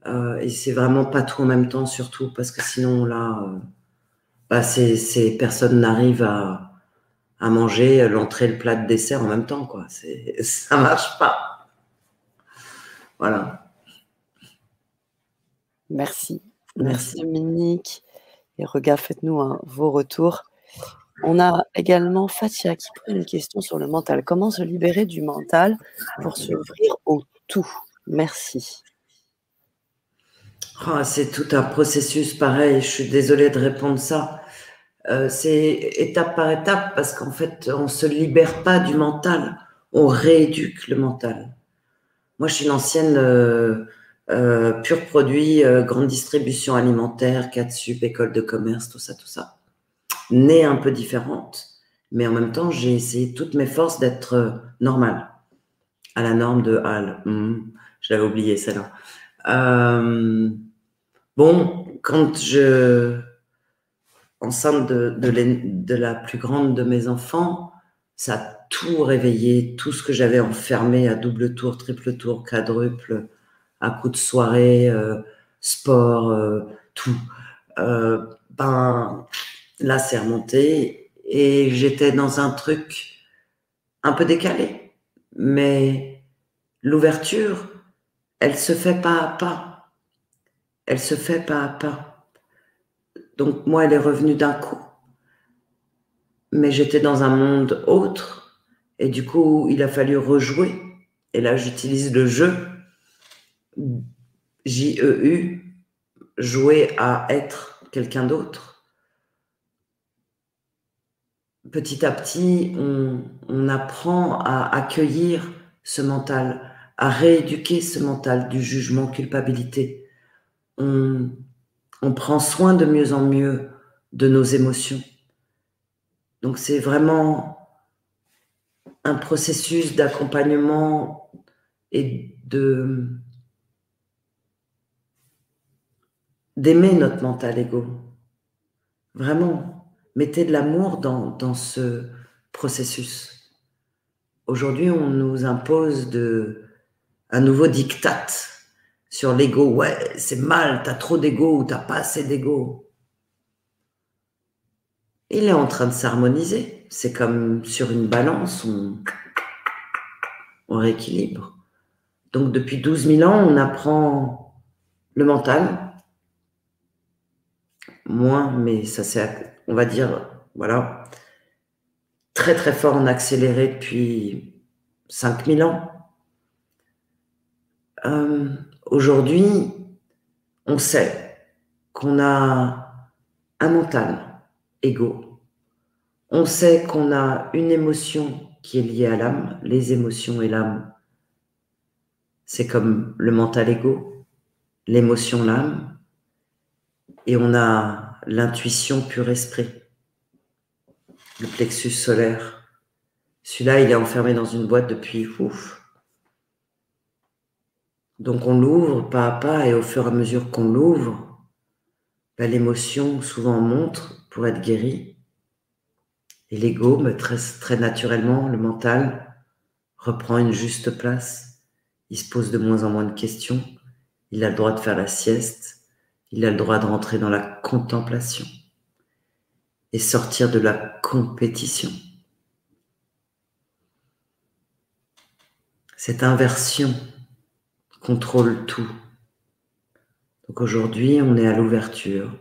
Euh, et c'est vraiment pas tout en même temps, surtout parce que sinon là, euh, bah, ces, personnes n'arrivent à, à manger l'entrée, le plat de dessert en même temps, quoi. Ça marche pas. Voilà. Merci. Merci Dominique. Et regarde, faites-nous vos retours. On a également Fatia qui pose une question sur le mental. Comment se libérer du mental pour s'ouvrir au tout? Merci. Ah, c'est tout un processus pareil. Je suis désolée de répondre ça. Euh, c'est étape par étape parce qu'en fait, on ne se libère pas du mental, on rééduque le mental. Moi, je suis une ancienne euh, euh, pur produit, grande distribution alimentaire, 4 sup, école de commerce, tout ça, tout ça. Née un peu différente, mais en même temps, j'ai essayé toutes mes forces d'être normale, à la norme de Hall. Hmm, je l'avais oublié, celle-là. bon, quand je enceinte de, de, la plus grande de mes enfants, ça a tout réveillé, tout ce que j'avais enfermé à double tour, triple tour, quadruple, à coup de soirée, euh, sport, euh, tout. Euh, ben, là, c'est remonté et j'étais dans un truc un peu décalé. Mais l'ouverture, elle se fait pas à pas. Elle se fait pas à pas. Donc moi, elle est revenue d'un coup. Mais j'étais dans un monde autre. Et du coup, il a fallu rejouer. Et là, j'utilise le jeu. J-E-U. Jouer à être quelqu'un d'autre. Petit à petit, on, apprend à accueillir ce mental, à rééduquer ce mental du jugement, culpabilité. On prend soin de mieux en mieux de nos émotions. Donc c'est vraiment un processus d'accompagnement et de d'aimer notre mental ego. Vraiment, mettez de l'amour dans, dans ce processus. Aujourd'hui, on nous impose de, un nouveau diktat sur l'ego. Ouais, c'est mal, t'as trop d'ego ou t'as pas assez d'ego. Il est en train de s'harmoniser. C'est comme sur une balance, on, on rééquilibre. Donc depuis 12 000 ans, on apprend le mental. Moins, mais ça c'est, on va dire, voilà, très très fort en accéléré depuis 5000 ans. Euh, Aujourd'hui, on sait qu'on a un mental égaux. On sait qu'on a une émotion qui est liée à l'âme. Les émotions et l'âme, c'est comme le mental égaux, l'émotion l'âme. Et on a l'intuition pur esprit, le plexus solaire. Celui-là, il est enfermé dans une boîte depuis ouf, donc on l'ouvre pas à pas et au fur et à mesure qu'on l'ouvre, ben, l'émotion souvent montre pour être guérie. Et l'ego, ben, très, très naturellement, le mental reprend une juste place. Il se pose de moins en moins de questions. Il a le droit de faire la sieste. Il a le droit de rentrer dans la contemplation et sortir de la compétition. Cette inversion contrôle tout. Donc aujourd'hui, on est à l'ouverture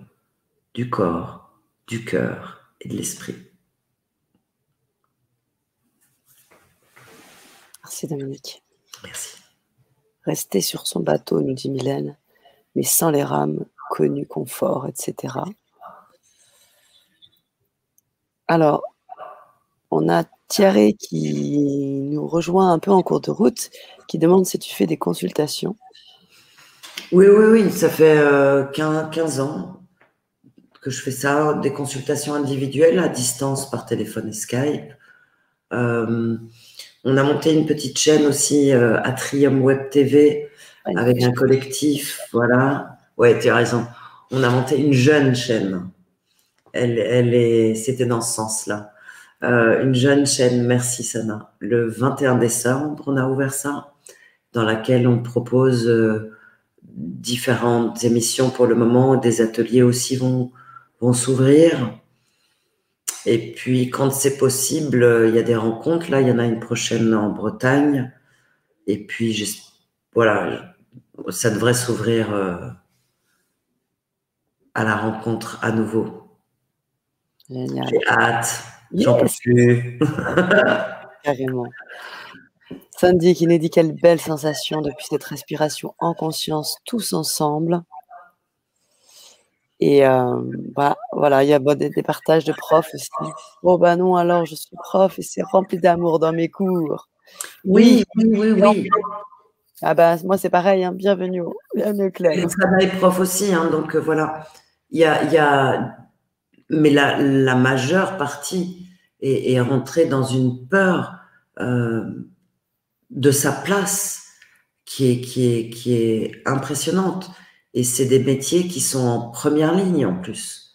du corps, du cœur et de l'esprit. Merci Dominique. Merci. Rester sur son bateau, nous dit Mylène, mais sans les rames, connu, confort, etc. Alors, on a Thierry qui nous rejoint un peu en cours de route, qui demande si tu fais des consultations. Oui, oui, oui, ça fait 15, euh, ans que je fais ça, des consultations individuelles à distance par téléphone et Skype. Euh, on a monté une petite chaîne aussi, euh, Atrium Web TV, avec un collectif, voilà. Ouais, tu as raison. On a monté une jeune chaîne. Elle, elle est, c'était dans ce sens-là. Euh, une jeune chaîne, merci Sana. Le 21 décembre, on a ouvert ça, dans laquelle on propose euh, différentes émissions pour le moment. Des ateliers aussi vont, vont s'ouvrir. Et puis, quand c'est possible, il y a des rencontres. Là, il y en a une prochaine en Bretagne. Et puis, voilà, ça devrait s'ouvrir euh, à la rencontre à nouveau. Génial. J'ai hâte. J'en peux plus. Carrément. Sandy qui nous dit quelle belle sensation depuis cette respiration en conscience, tous ensemble. Et euh, bah, voilà, il y a des, partages de profs aussi. Oh bah non, alors je suis prof et c'est rempli d'amour dans mes cours. Oui, oui, oui, oui. Ah bah moi c'est pareil, hein. bienvenue, bienvenue Claire. Ça va être prof aussi, hein, donc euh, voilà. Il y a, mais la, majeure partie est, rentrée dans une peur euh, de sa place qui est, qui est, qui est impressionnante. Et c'est des métiers qui sont en première ligne en plus.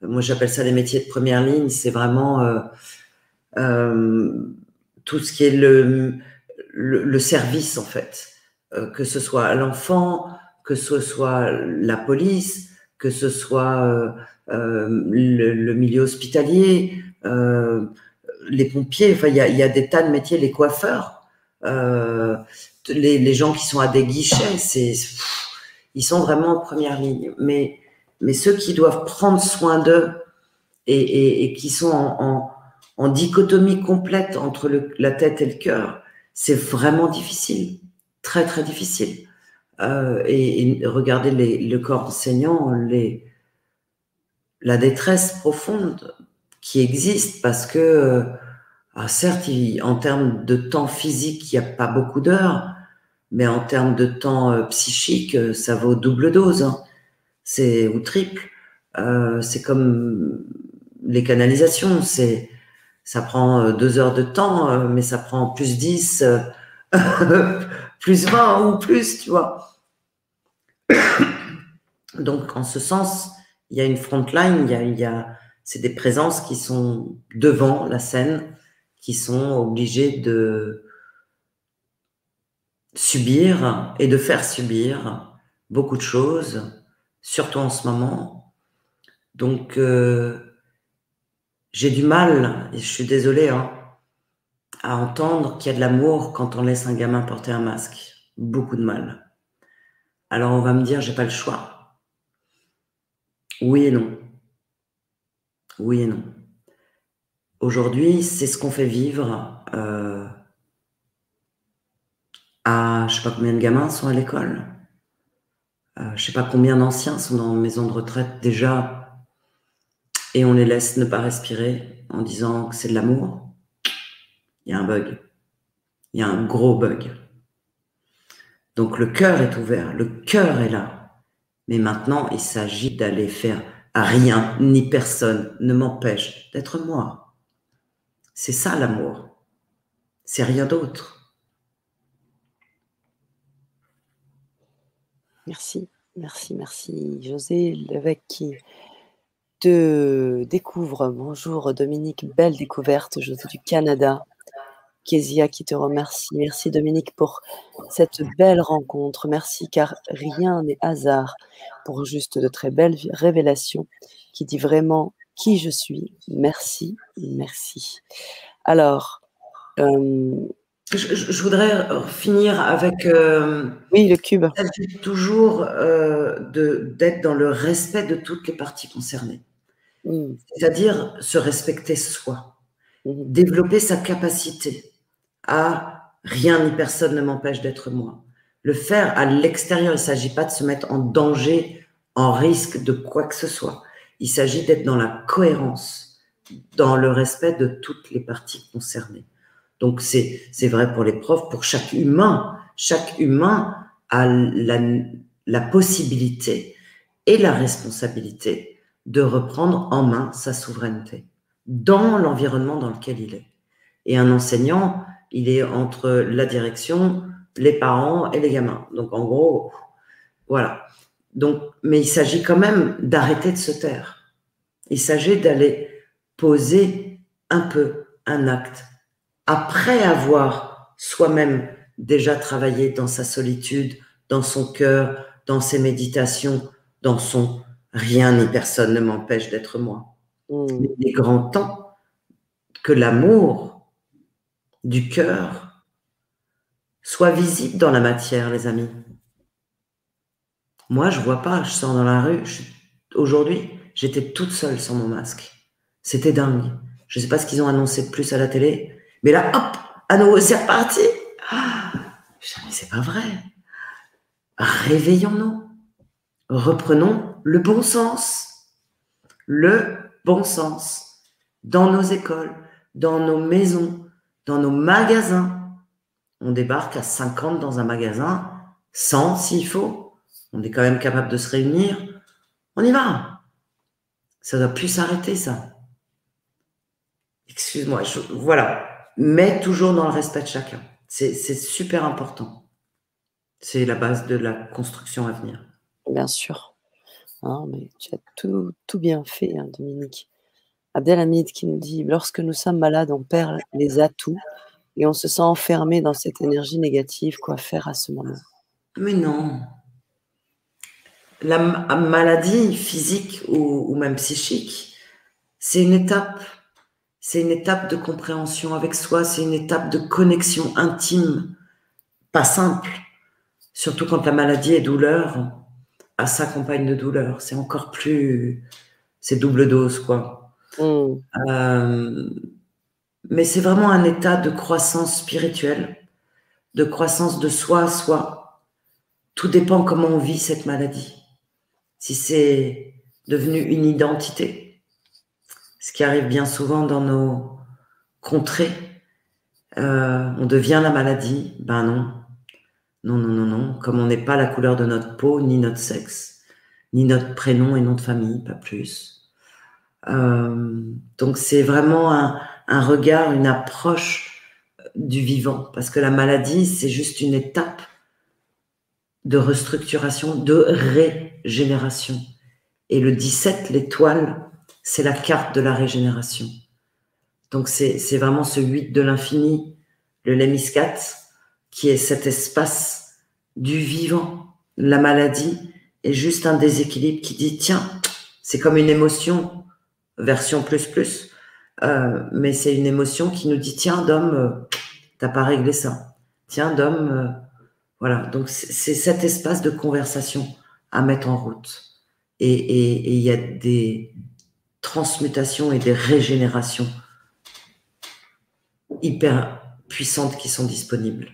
Moi, j'appelle ça des métiers de première ligne. C'est vraiment euh, euh, tout ce qui est le, le, service, en fait. Que ce soit l'enfant, que ce soit la police, que ce soit le, milieu hospitalier, les pompiers. Il y a, des tas de métiers, les coiffeurs, les, gens qui sont à des guichets. C'est ils sont vraiment en première ligne. Mais, ceux qui doivent prendre soin d'eux et, qui sont en, dichotomie complète entre la tête et le cœur, c'est vraiment difficile, très très difficile. Euh, et, regardez les, le corps enseignant, la détresse profonde qui existe parce que, euh, ah, certes, en termes de temps physique, il n'y a pas beaucoup d'heures, mais en termes de temps euh, psychique, ça vaut double dose, hein. ou triple. C'est comme les canalisations, ça prend deux heures de temps, mais ça prend plus 10, plus 20 ou plus, tu vois. Donc, en ce sens, il y a une front line, il y c'est des présences qui sont devant la scène, qui sont obligées de, subir et de faire subir beaucoup de choses, surtout en ce moment. Donc, euh, j'ai du mal, et je suis désolée, hein, à entendre qu'il y a de l'amour quand on laisse un gamin porter un masque. Beaucoup de mal. Alors on va me dire, j'ai pas le choix. Oui et non. Oui et non. Aujourd'hui, c'est ce qu'on fait vivre. Euh, à je sais pas combien de gamins sont à l'école. Euh, je sais pas combien d'anciens sont dans maison de retraite déjà. Et on les laisse ne pas respirer en disant que c'est de l'amour. Il y a un bug. Il y a un gros bug. Donc le cœur est ouvert, le cœur est là. Mais maintenant, il s'agit d'aller faire rien ni personne ne m'empêche d'être moi. C'est ça l'amour. C'est rien d'autre. Merci, merci, merci. José Lévesque qui te découvre. Bonjour Dominique, belle découverte. José du Canada. Kezia qui te remercie. Merci Dominique pour cette belle rencontre. Merci car rien n'est hasard pour juste de très belles révélations qui dit vraiment qui je suis. Merci, merci. Alors, euh, je, voudrais finir avec. Euh, oui, le cube. Toujours euh, d'être dans le respect de toutes les parties concernées. Mm. C'est-à-dire se respecter soi, mm-hmm. développer sa capacité à rien ni personne ne m'empêche d'être moi. Le faire à l'extérieur, il ne s'agit pas de se mettre en danger, en risque de quoi que ce soit. Il s'agit d'être dans la cohérence, dans le respect de toutes les parties concernées. Donc c'est vrai pour les profs, pour chaque humain. Chaque humain a la, la possibilité et la responsabilité de reprendre en main sa souveraineté dans l'environnement dans lequel il est. Et un enseignant, il est entre la direction, les parents et les gamins. Donc en gros, voilà. Donc, mais il s'agit quand même d'arrêter de se taire. Il s'agit d'aller poser un peu un acte après avoir soi-même déjà travaillé dans sa solitude, dans son cœur, dans ses méditations, dans son rien ni personne ne m'empêche d'être moi. Mm. Il est grand temps que l'amour du cœur soit visible dans la matière, les amis. Moi, je vois pas, je sors dans la rue. Aujourd'hui, j'étais toute seule sans mon masque. C'était dingue. Je ne sais pas ce qu'ils ont annoncé de plus à la télé, mais là, hop, à nouveau, c'est reparti. Ah, c'est pas vrai. Réveillons-nous. Reprenons le bon sens. Le bon sens. Dans nos écoles, dans nos maisons, dans nos magasins. On débarque à 50 dans un magasin, 100 s'il faut. On est quand même capable de se réunir. On y va. Ça doit plus s'arrêter, ça. Excuse-moi, voilà. Mais toujours dans le respect de chacun. C'est super important. C'est la base de la construction à venir. Bien sûr. Hein, mais tu as tout, tout bien fait, hein, Dominique. Abdelhamid qui nous dit Lorsque nous sommes malades, on perd les atouts et on se sent enfermé dans cette énergie négative. Quoi faire à ce moment Mais non. La maladie physique ou, même psychique, c'est une étape. C'est une étape de compréhension avec soi, c'est une étape de connexion intime, pas simple. Surtout quand la maladie est douleur, à s'accompagne de douleur. C'est encore plus. C'est double dose, quoi. Mm. Euh, mais c'est vraiment un état de croissance spirituelle, de croissance de soi à soi. Tout dépend comment on vit cette maladie. Si c'est devenu une identité, ce qui arrive bien souvent dans nos contrées, euh, on devient la maladie. Ben non. Non, non, non, non. Comme on n'est pas la couleur de notre peau, ni notre sexe, ni notre prénom et nom de famille, pas plus. Euh, donc c'est vraiment un, regard, une approche du vivant, parce que la maladie, c'est juste une étape de restructuration, de régénération. Et le 17, l'étoile, c'est la carte de la régénération. Donc c'est vraiment ce 8 de l'infini, le lémiscat, qui est cet espace du vivant. La maladie est juste un déséquilibre qui dit, tiens, c'est comme une émotion, version plus plus. Euh, mais c'est une émotion qui nous dit tiens Dom, euh, t'as pas réglé ça. Tiens Dom, euh, voilà. Donc c'est cet espace de conversation à mettre en route. Et il y a des transmutations et des régénérations hyper puissantes qui sont disponibles.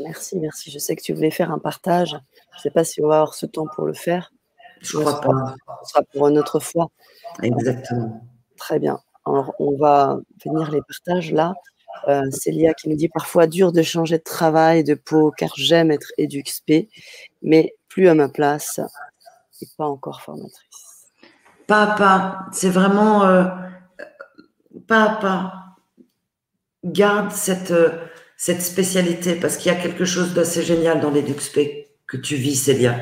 Merci, merci. Je sais que tu voulais faire un partage. Je ne sais pas si on va avoir ce temps pour le faire. Je crois pas. Ce sera pour une autre fois. Exactement. Très bien. Alors, on va venir les partages là. Euh, Célia qui nous dit parfois dur de changer de travail, de peau, car j'aime être éduxp, mais plus à ma place et pas encore formatrice. Papa, c'est vraiment euh, papa. Garde cette, euh, cette spécialité parce qu'il y a quelque chose d'assez génial dans l'éduxp que tu vis, Célia.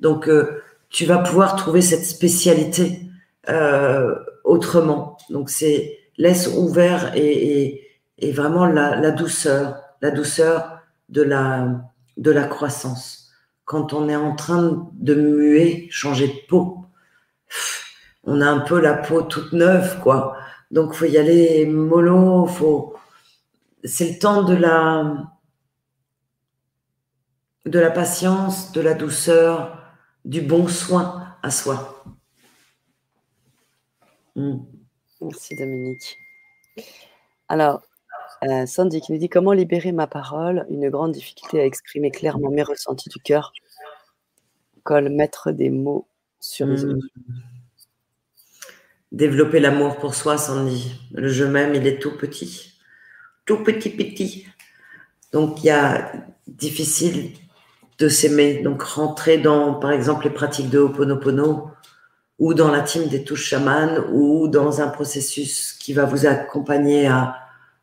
Donc, euh, tu vas pouvoir trouver cette spécialité euh, autrement. Donc c'est laisse ouvert et, et, vraiment la, la, douceur, la douceur de la, de la croissance. Quand on est en train de muer, changer de peau, on a un peu la peau toute neuve, quoi. Donc faut y aller mollo, faut. C'est le temps de la de la patience, de la douceur, du bon soin à soi. Hmm. Merci Dominique. Alors, euh, Sandy qui nous dit comment libérer ma parole, une grande difficulté à exprimer clairement mes ressentis du cœur. Col mettre des mots sur les hmm. Développer l'amour pour soi, Sandy. Le je m'aime, il est tout petit. Tout petit, petit. Donc, il y a difficile de s'aimer. Donc rentrer dans, par exemple, les pratiques de Ho'oponopono ou dans la team des touches chamanes ou dans un processus qui va vous accompagner à,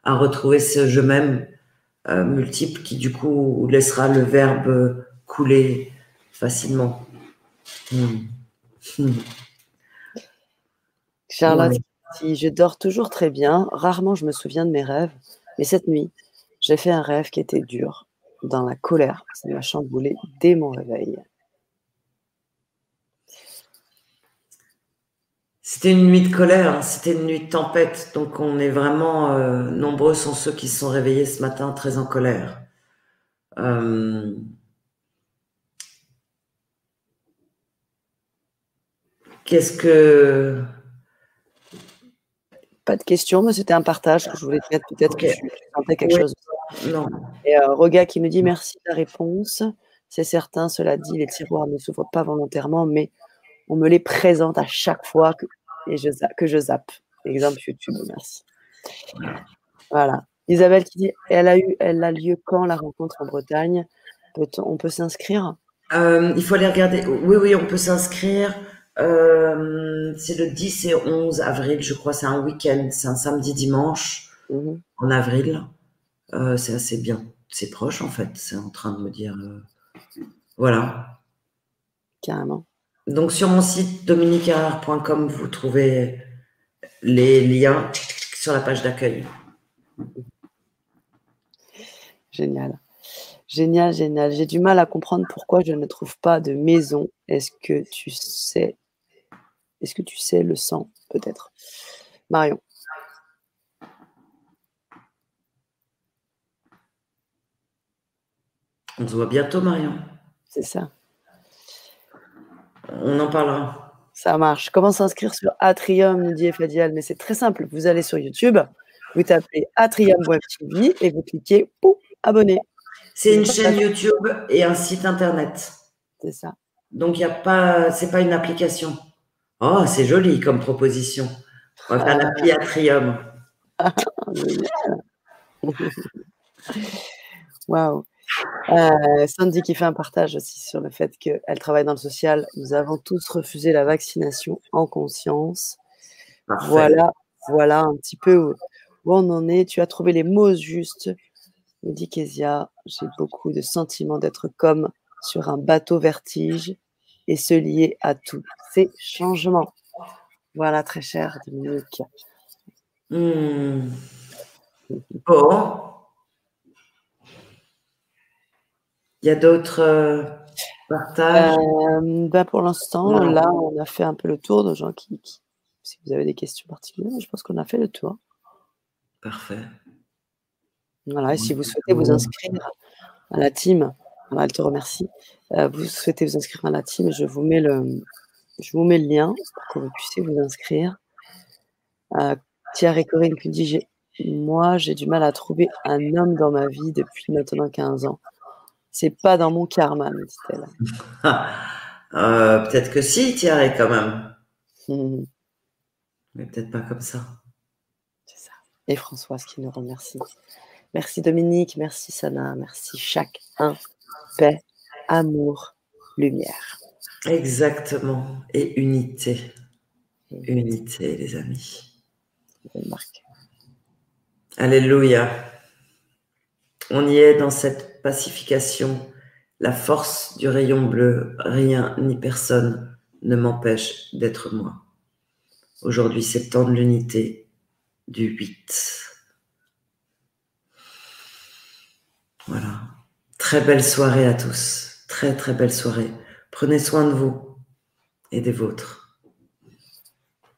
à retrouver ce je m'aime euh, multiple qui du coup laissera le verbe couler facilement. Hmm. Charlotte, si je dors toujours très bien, rarement je me souviens de mes rêves, mais cette nuit, j'ai fait un rêve qui était dur dans la colère. Ça m'a chamboulé dès mon réveil. C'était une nuit de colère, hein. c'était une nuit de tempête. Donc on est vraiment euh, nombreux sont ceux qui se sont réveillés ce matin très en colère. Euh, Qu'est-ce que. Pas de questions, mais c'était un partage que je voulais faire. Peut-être que tu sentais quelque chose. Non. Et euh, Roga qui me dit merci de la réponse. C'est certain, cela dit, les tiroirs ne s'ouvrent pas volontairement, mais on me les présente à chaque fois que, et je, que je zappe. Exemple YouTube, merci. Voilà. Isabelle qui dit elle a eu, elle a lieu quand la rencontre en Bretagne? Peut On peut s'inscrire? Euh, Il faut aller regarder. Oui, oui, on peut s'inscrire. Euh, c'est le 10 et 11 avril, je crois. C'est un week-end, c'est un samedi dimanche mhm. en avril. Euh, c'est assez bien. C'est proche en fait. C'est en train de me dire. Voilà. Carrément. Donc sur mon site dominiqueherrard.com, vous trouvez les liens sur la page d'accueil. Génial. Génial, génial. J'ai du mal à comprendre pourquoi je ne trouve pas de maison. Est-ce que tu sais Est-ce que tu sais le sang peut-être? Marion. On se voit bientôt, Marion. C'est ça. On en parlera. Ça marche. Comment s'inscrire sur Atrium, nous dit Fadial? Mais c'est très simple. Vous allez sur YouTube, vous tapez Atrium Web TV et vous cliquez pour abonner. C'est une chaîne YouTube et un site internet. C'est ça. Donc, il n'y a pas, c'est pas une application. Oh, c'est joli comme proposition. On va faire l'appli Atrium. Waouh. Euh, Sandy qui fait un partage aussi sur le fait qu'elle travaille dans le social. Nous avons tous refusé la vaccination en conscience. Voilà, voilà un petit peu où, on en est. Tu as trouvé les mots justes. Me dit Kezia, j'ai beaucoup de sentiments d'être comme sur un bateau vertige et se lier à tous ces changements. Voilà, très cher Dominique. Hmm. Bon, Il y a d'autres euh, partages? Euh, ben, Pour l'instant, là, on a fait un peu le tour de gens qui, Si vous avez des questions particulières, je pense qu'on a fait le tour. Parfait. Voilà, et si vous souhaitez vous inscrire à la team, elle te remercie. Euh, vous souhaitez vous inscrire à la team, je vous mets le, je vous mets le lien pour que vous puissiez vous inscrire. Thierry Corinne qui dit Moi, j'ai du mal à trouver un homme dans ma vie depuis maintenant 15 ans. C'est pas dans mon karma, me dit-elle. Euh, peut-être que si, Thierry, quand même. Mais peut-être pas comme ça. C'est ça. Et Françoise qui nous remercie. Merci Dominique, merci Sana, merci chacun. Paix, amour, lumière. Exactement. Et unité. Unité, les amis. Alléluia. On y est dans cette pacification, la force du rayon bleu, rien ni personne ne m'empêche d'être moi. Aujourd'hui, c'est temps de l'unité du 8. Voilà. Très belle soirée à tous. Très très belle soirée. Prenez soin de vous et des vôtres.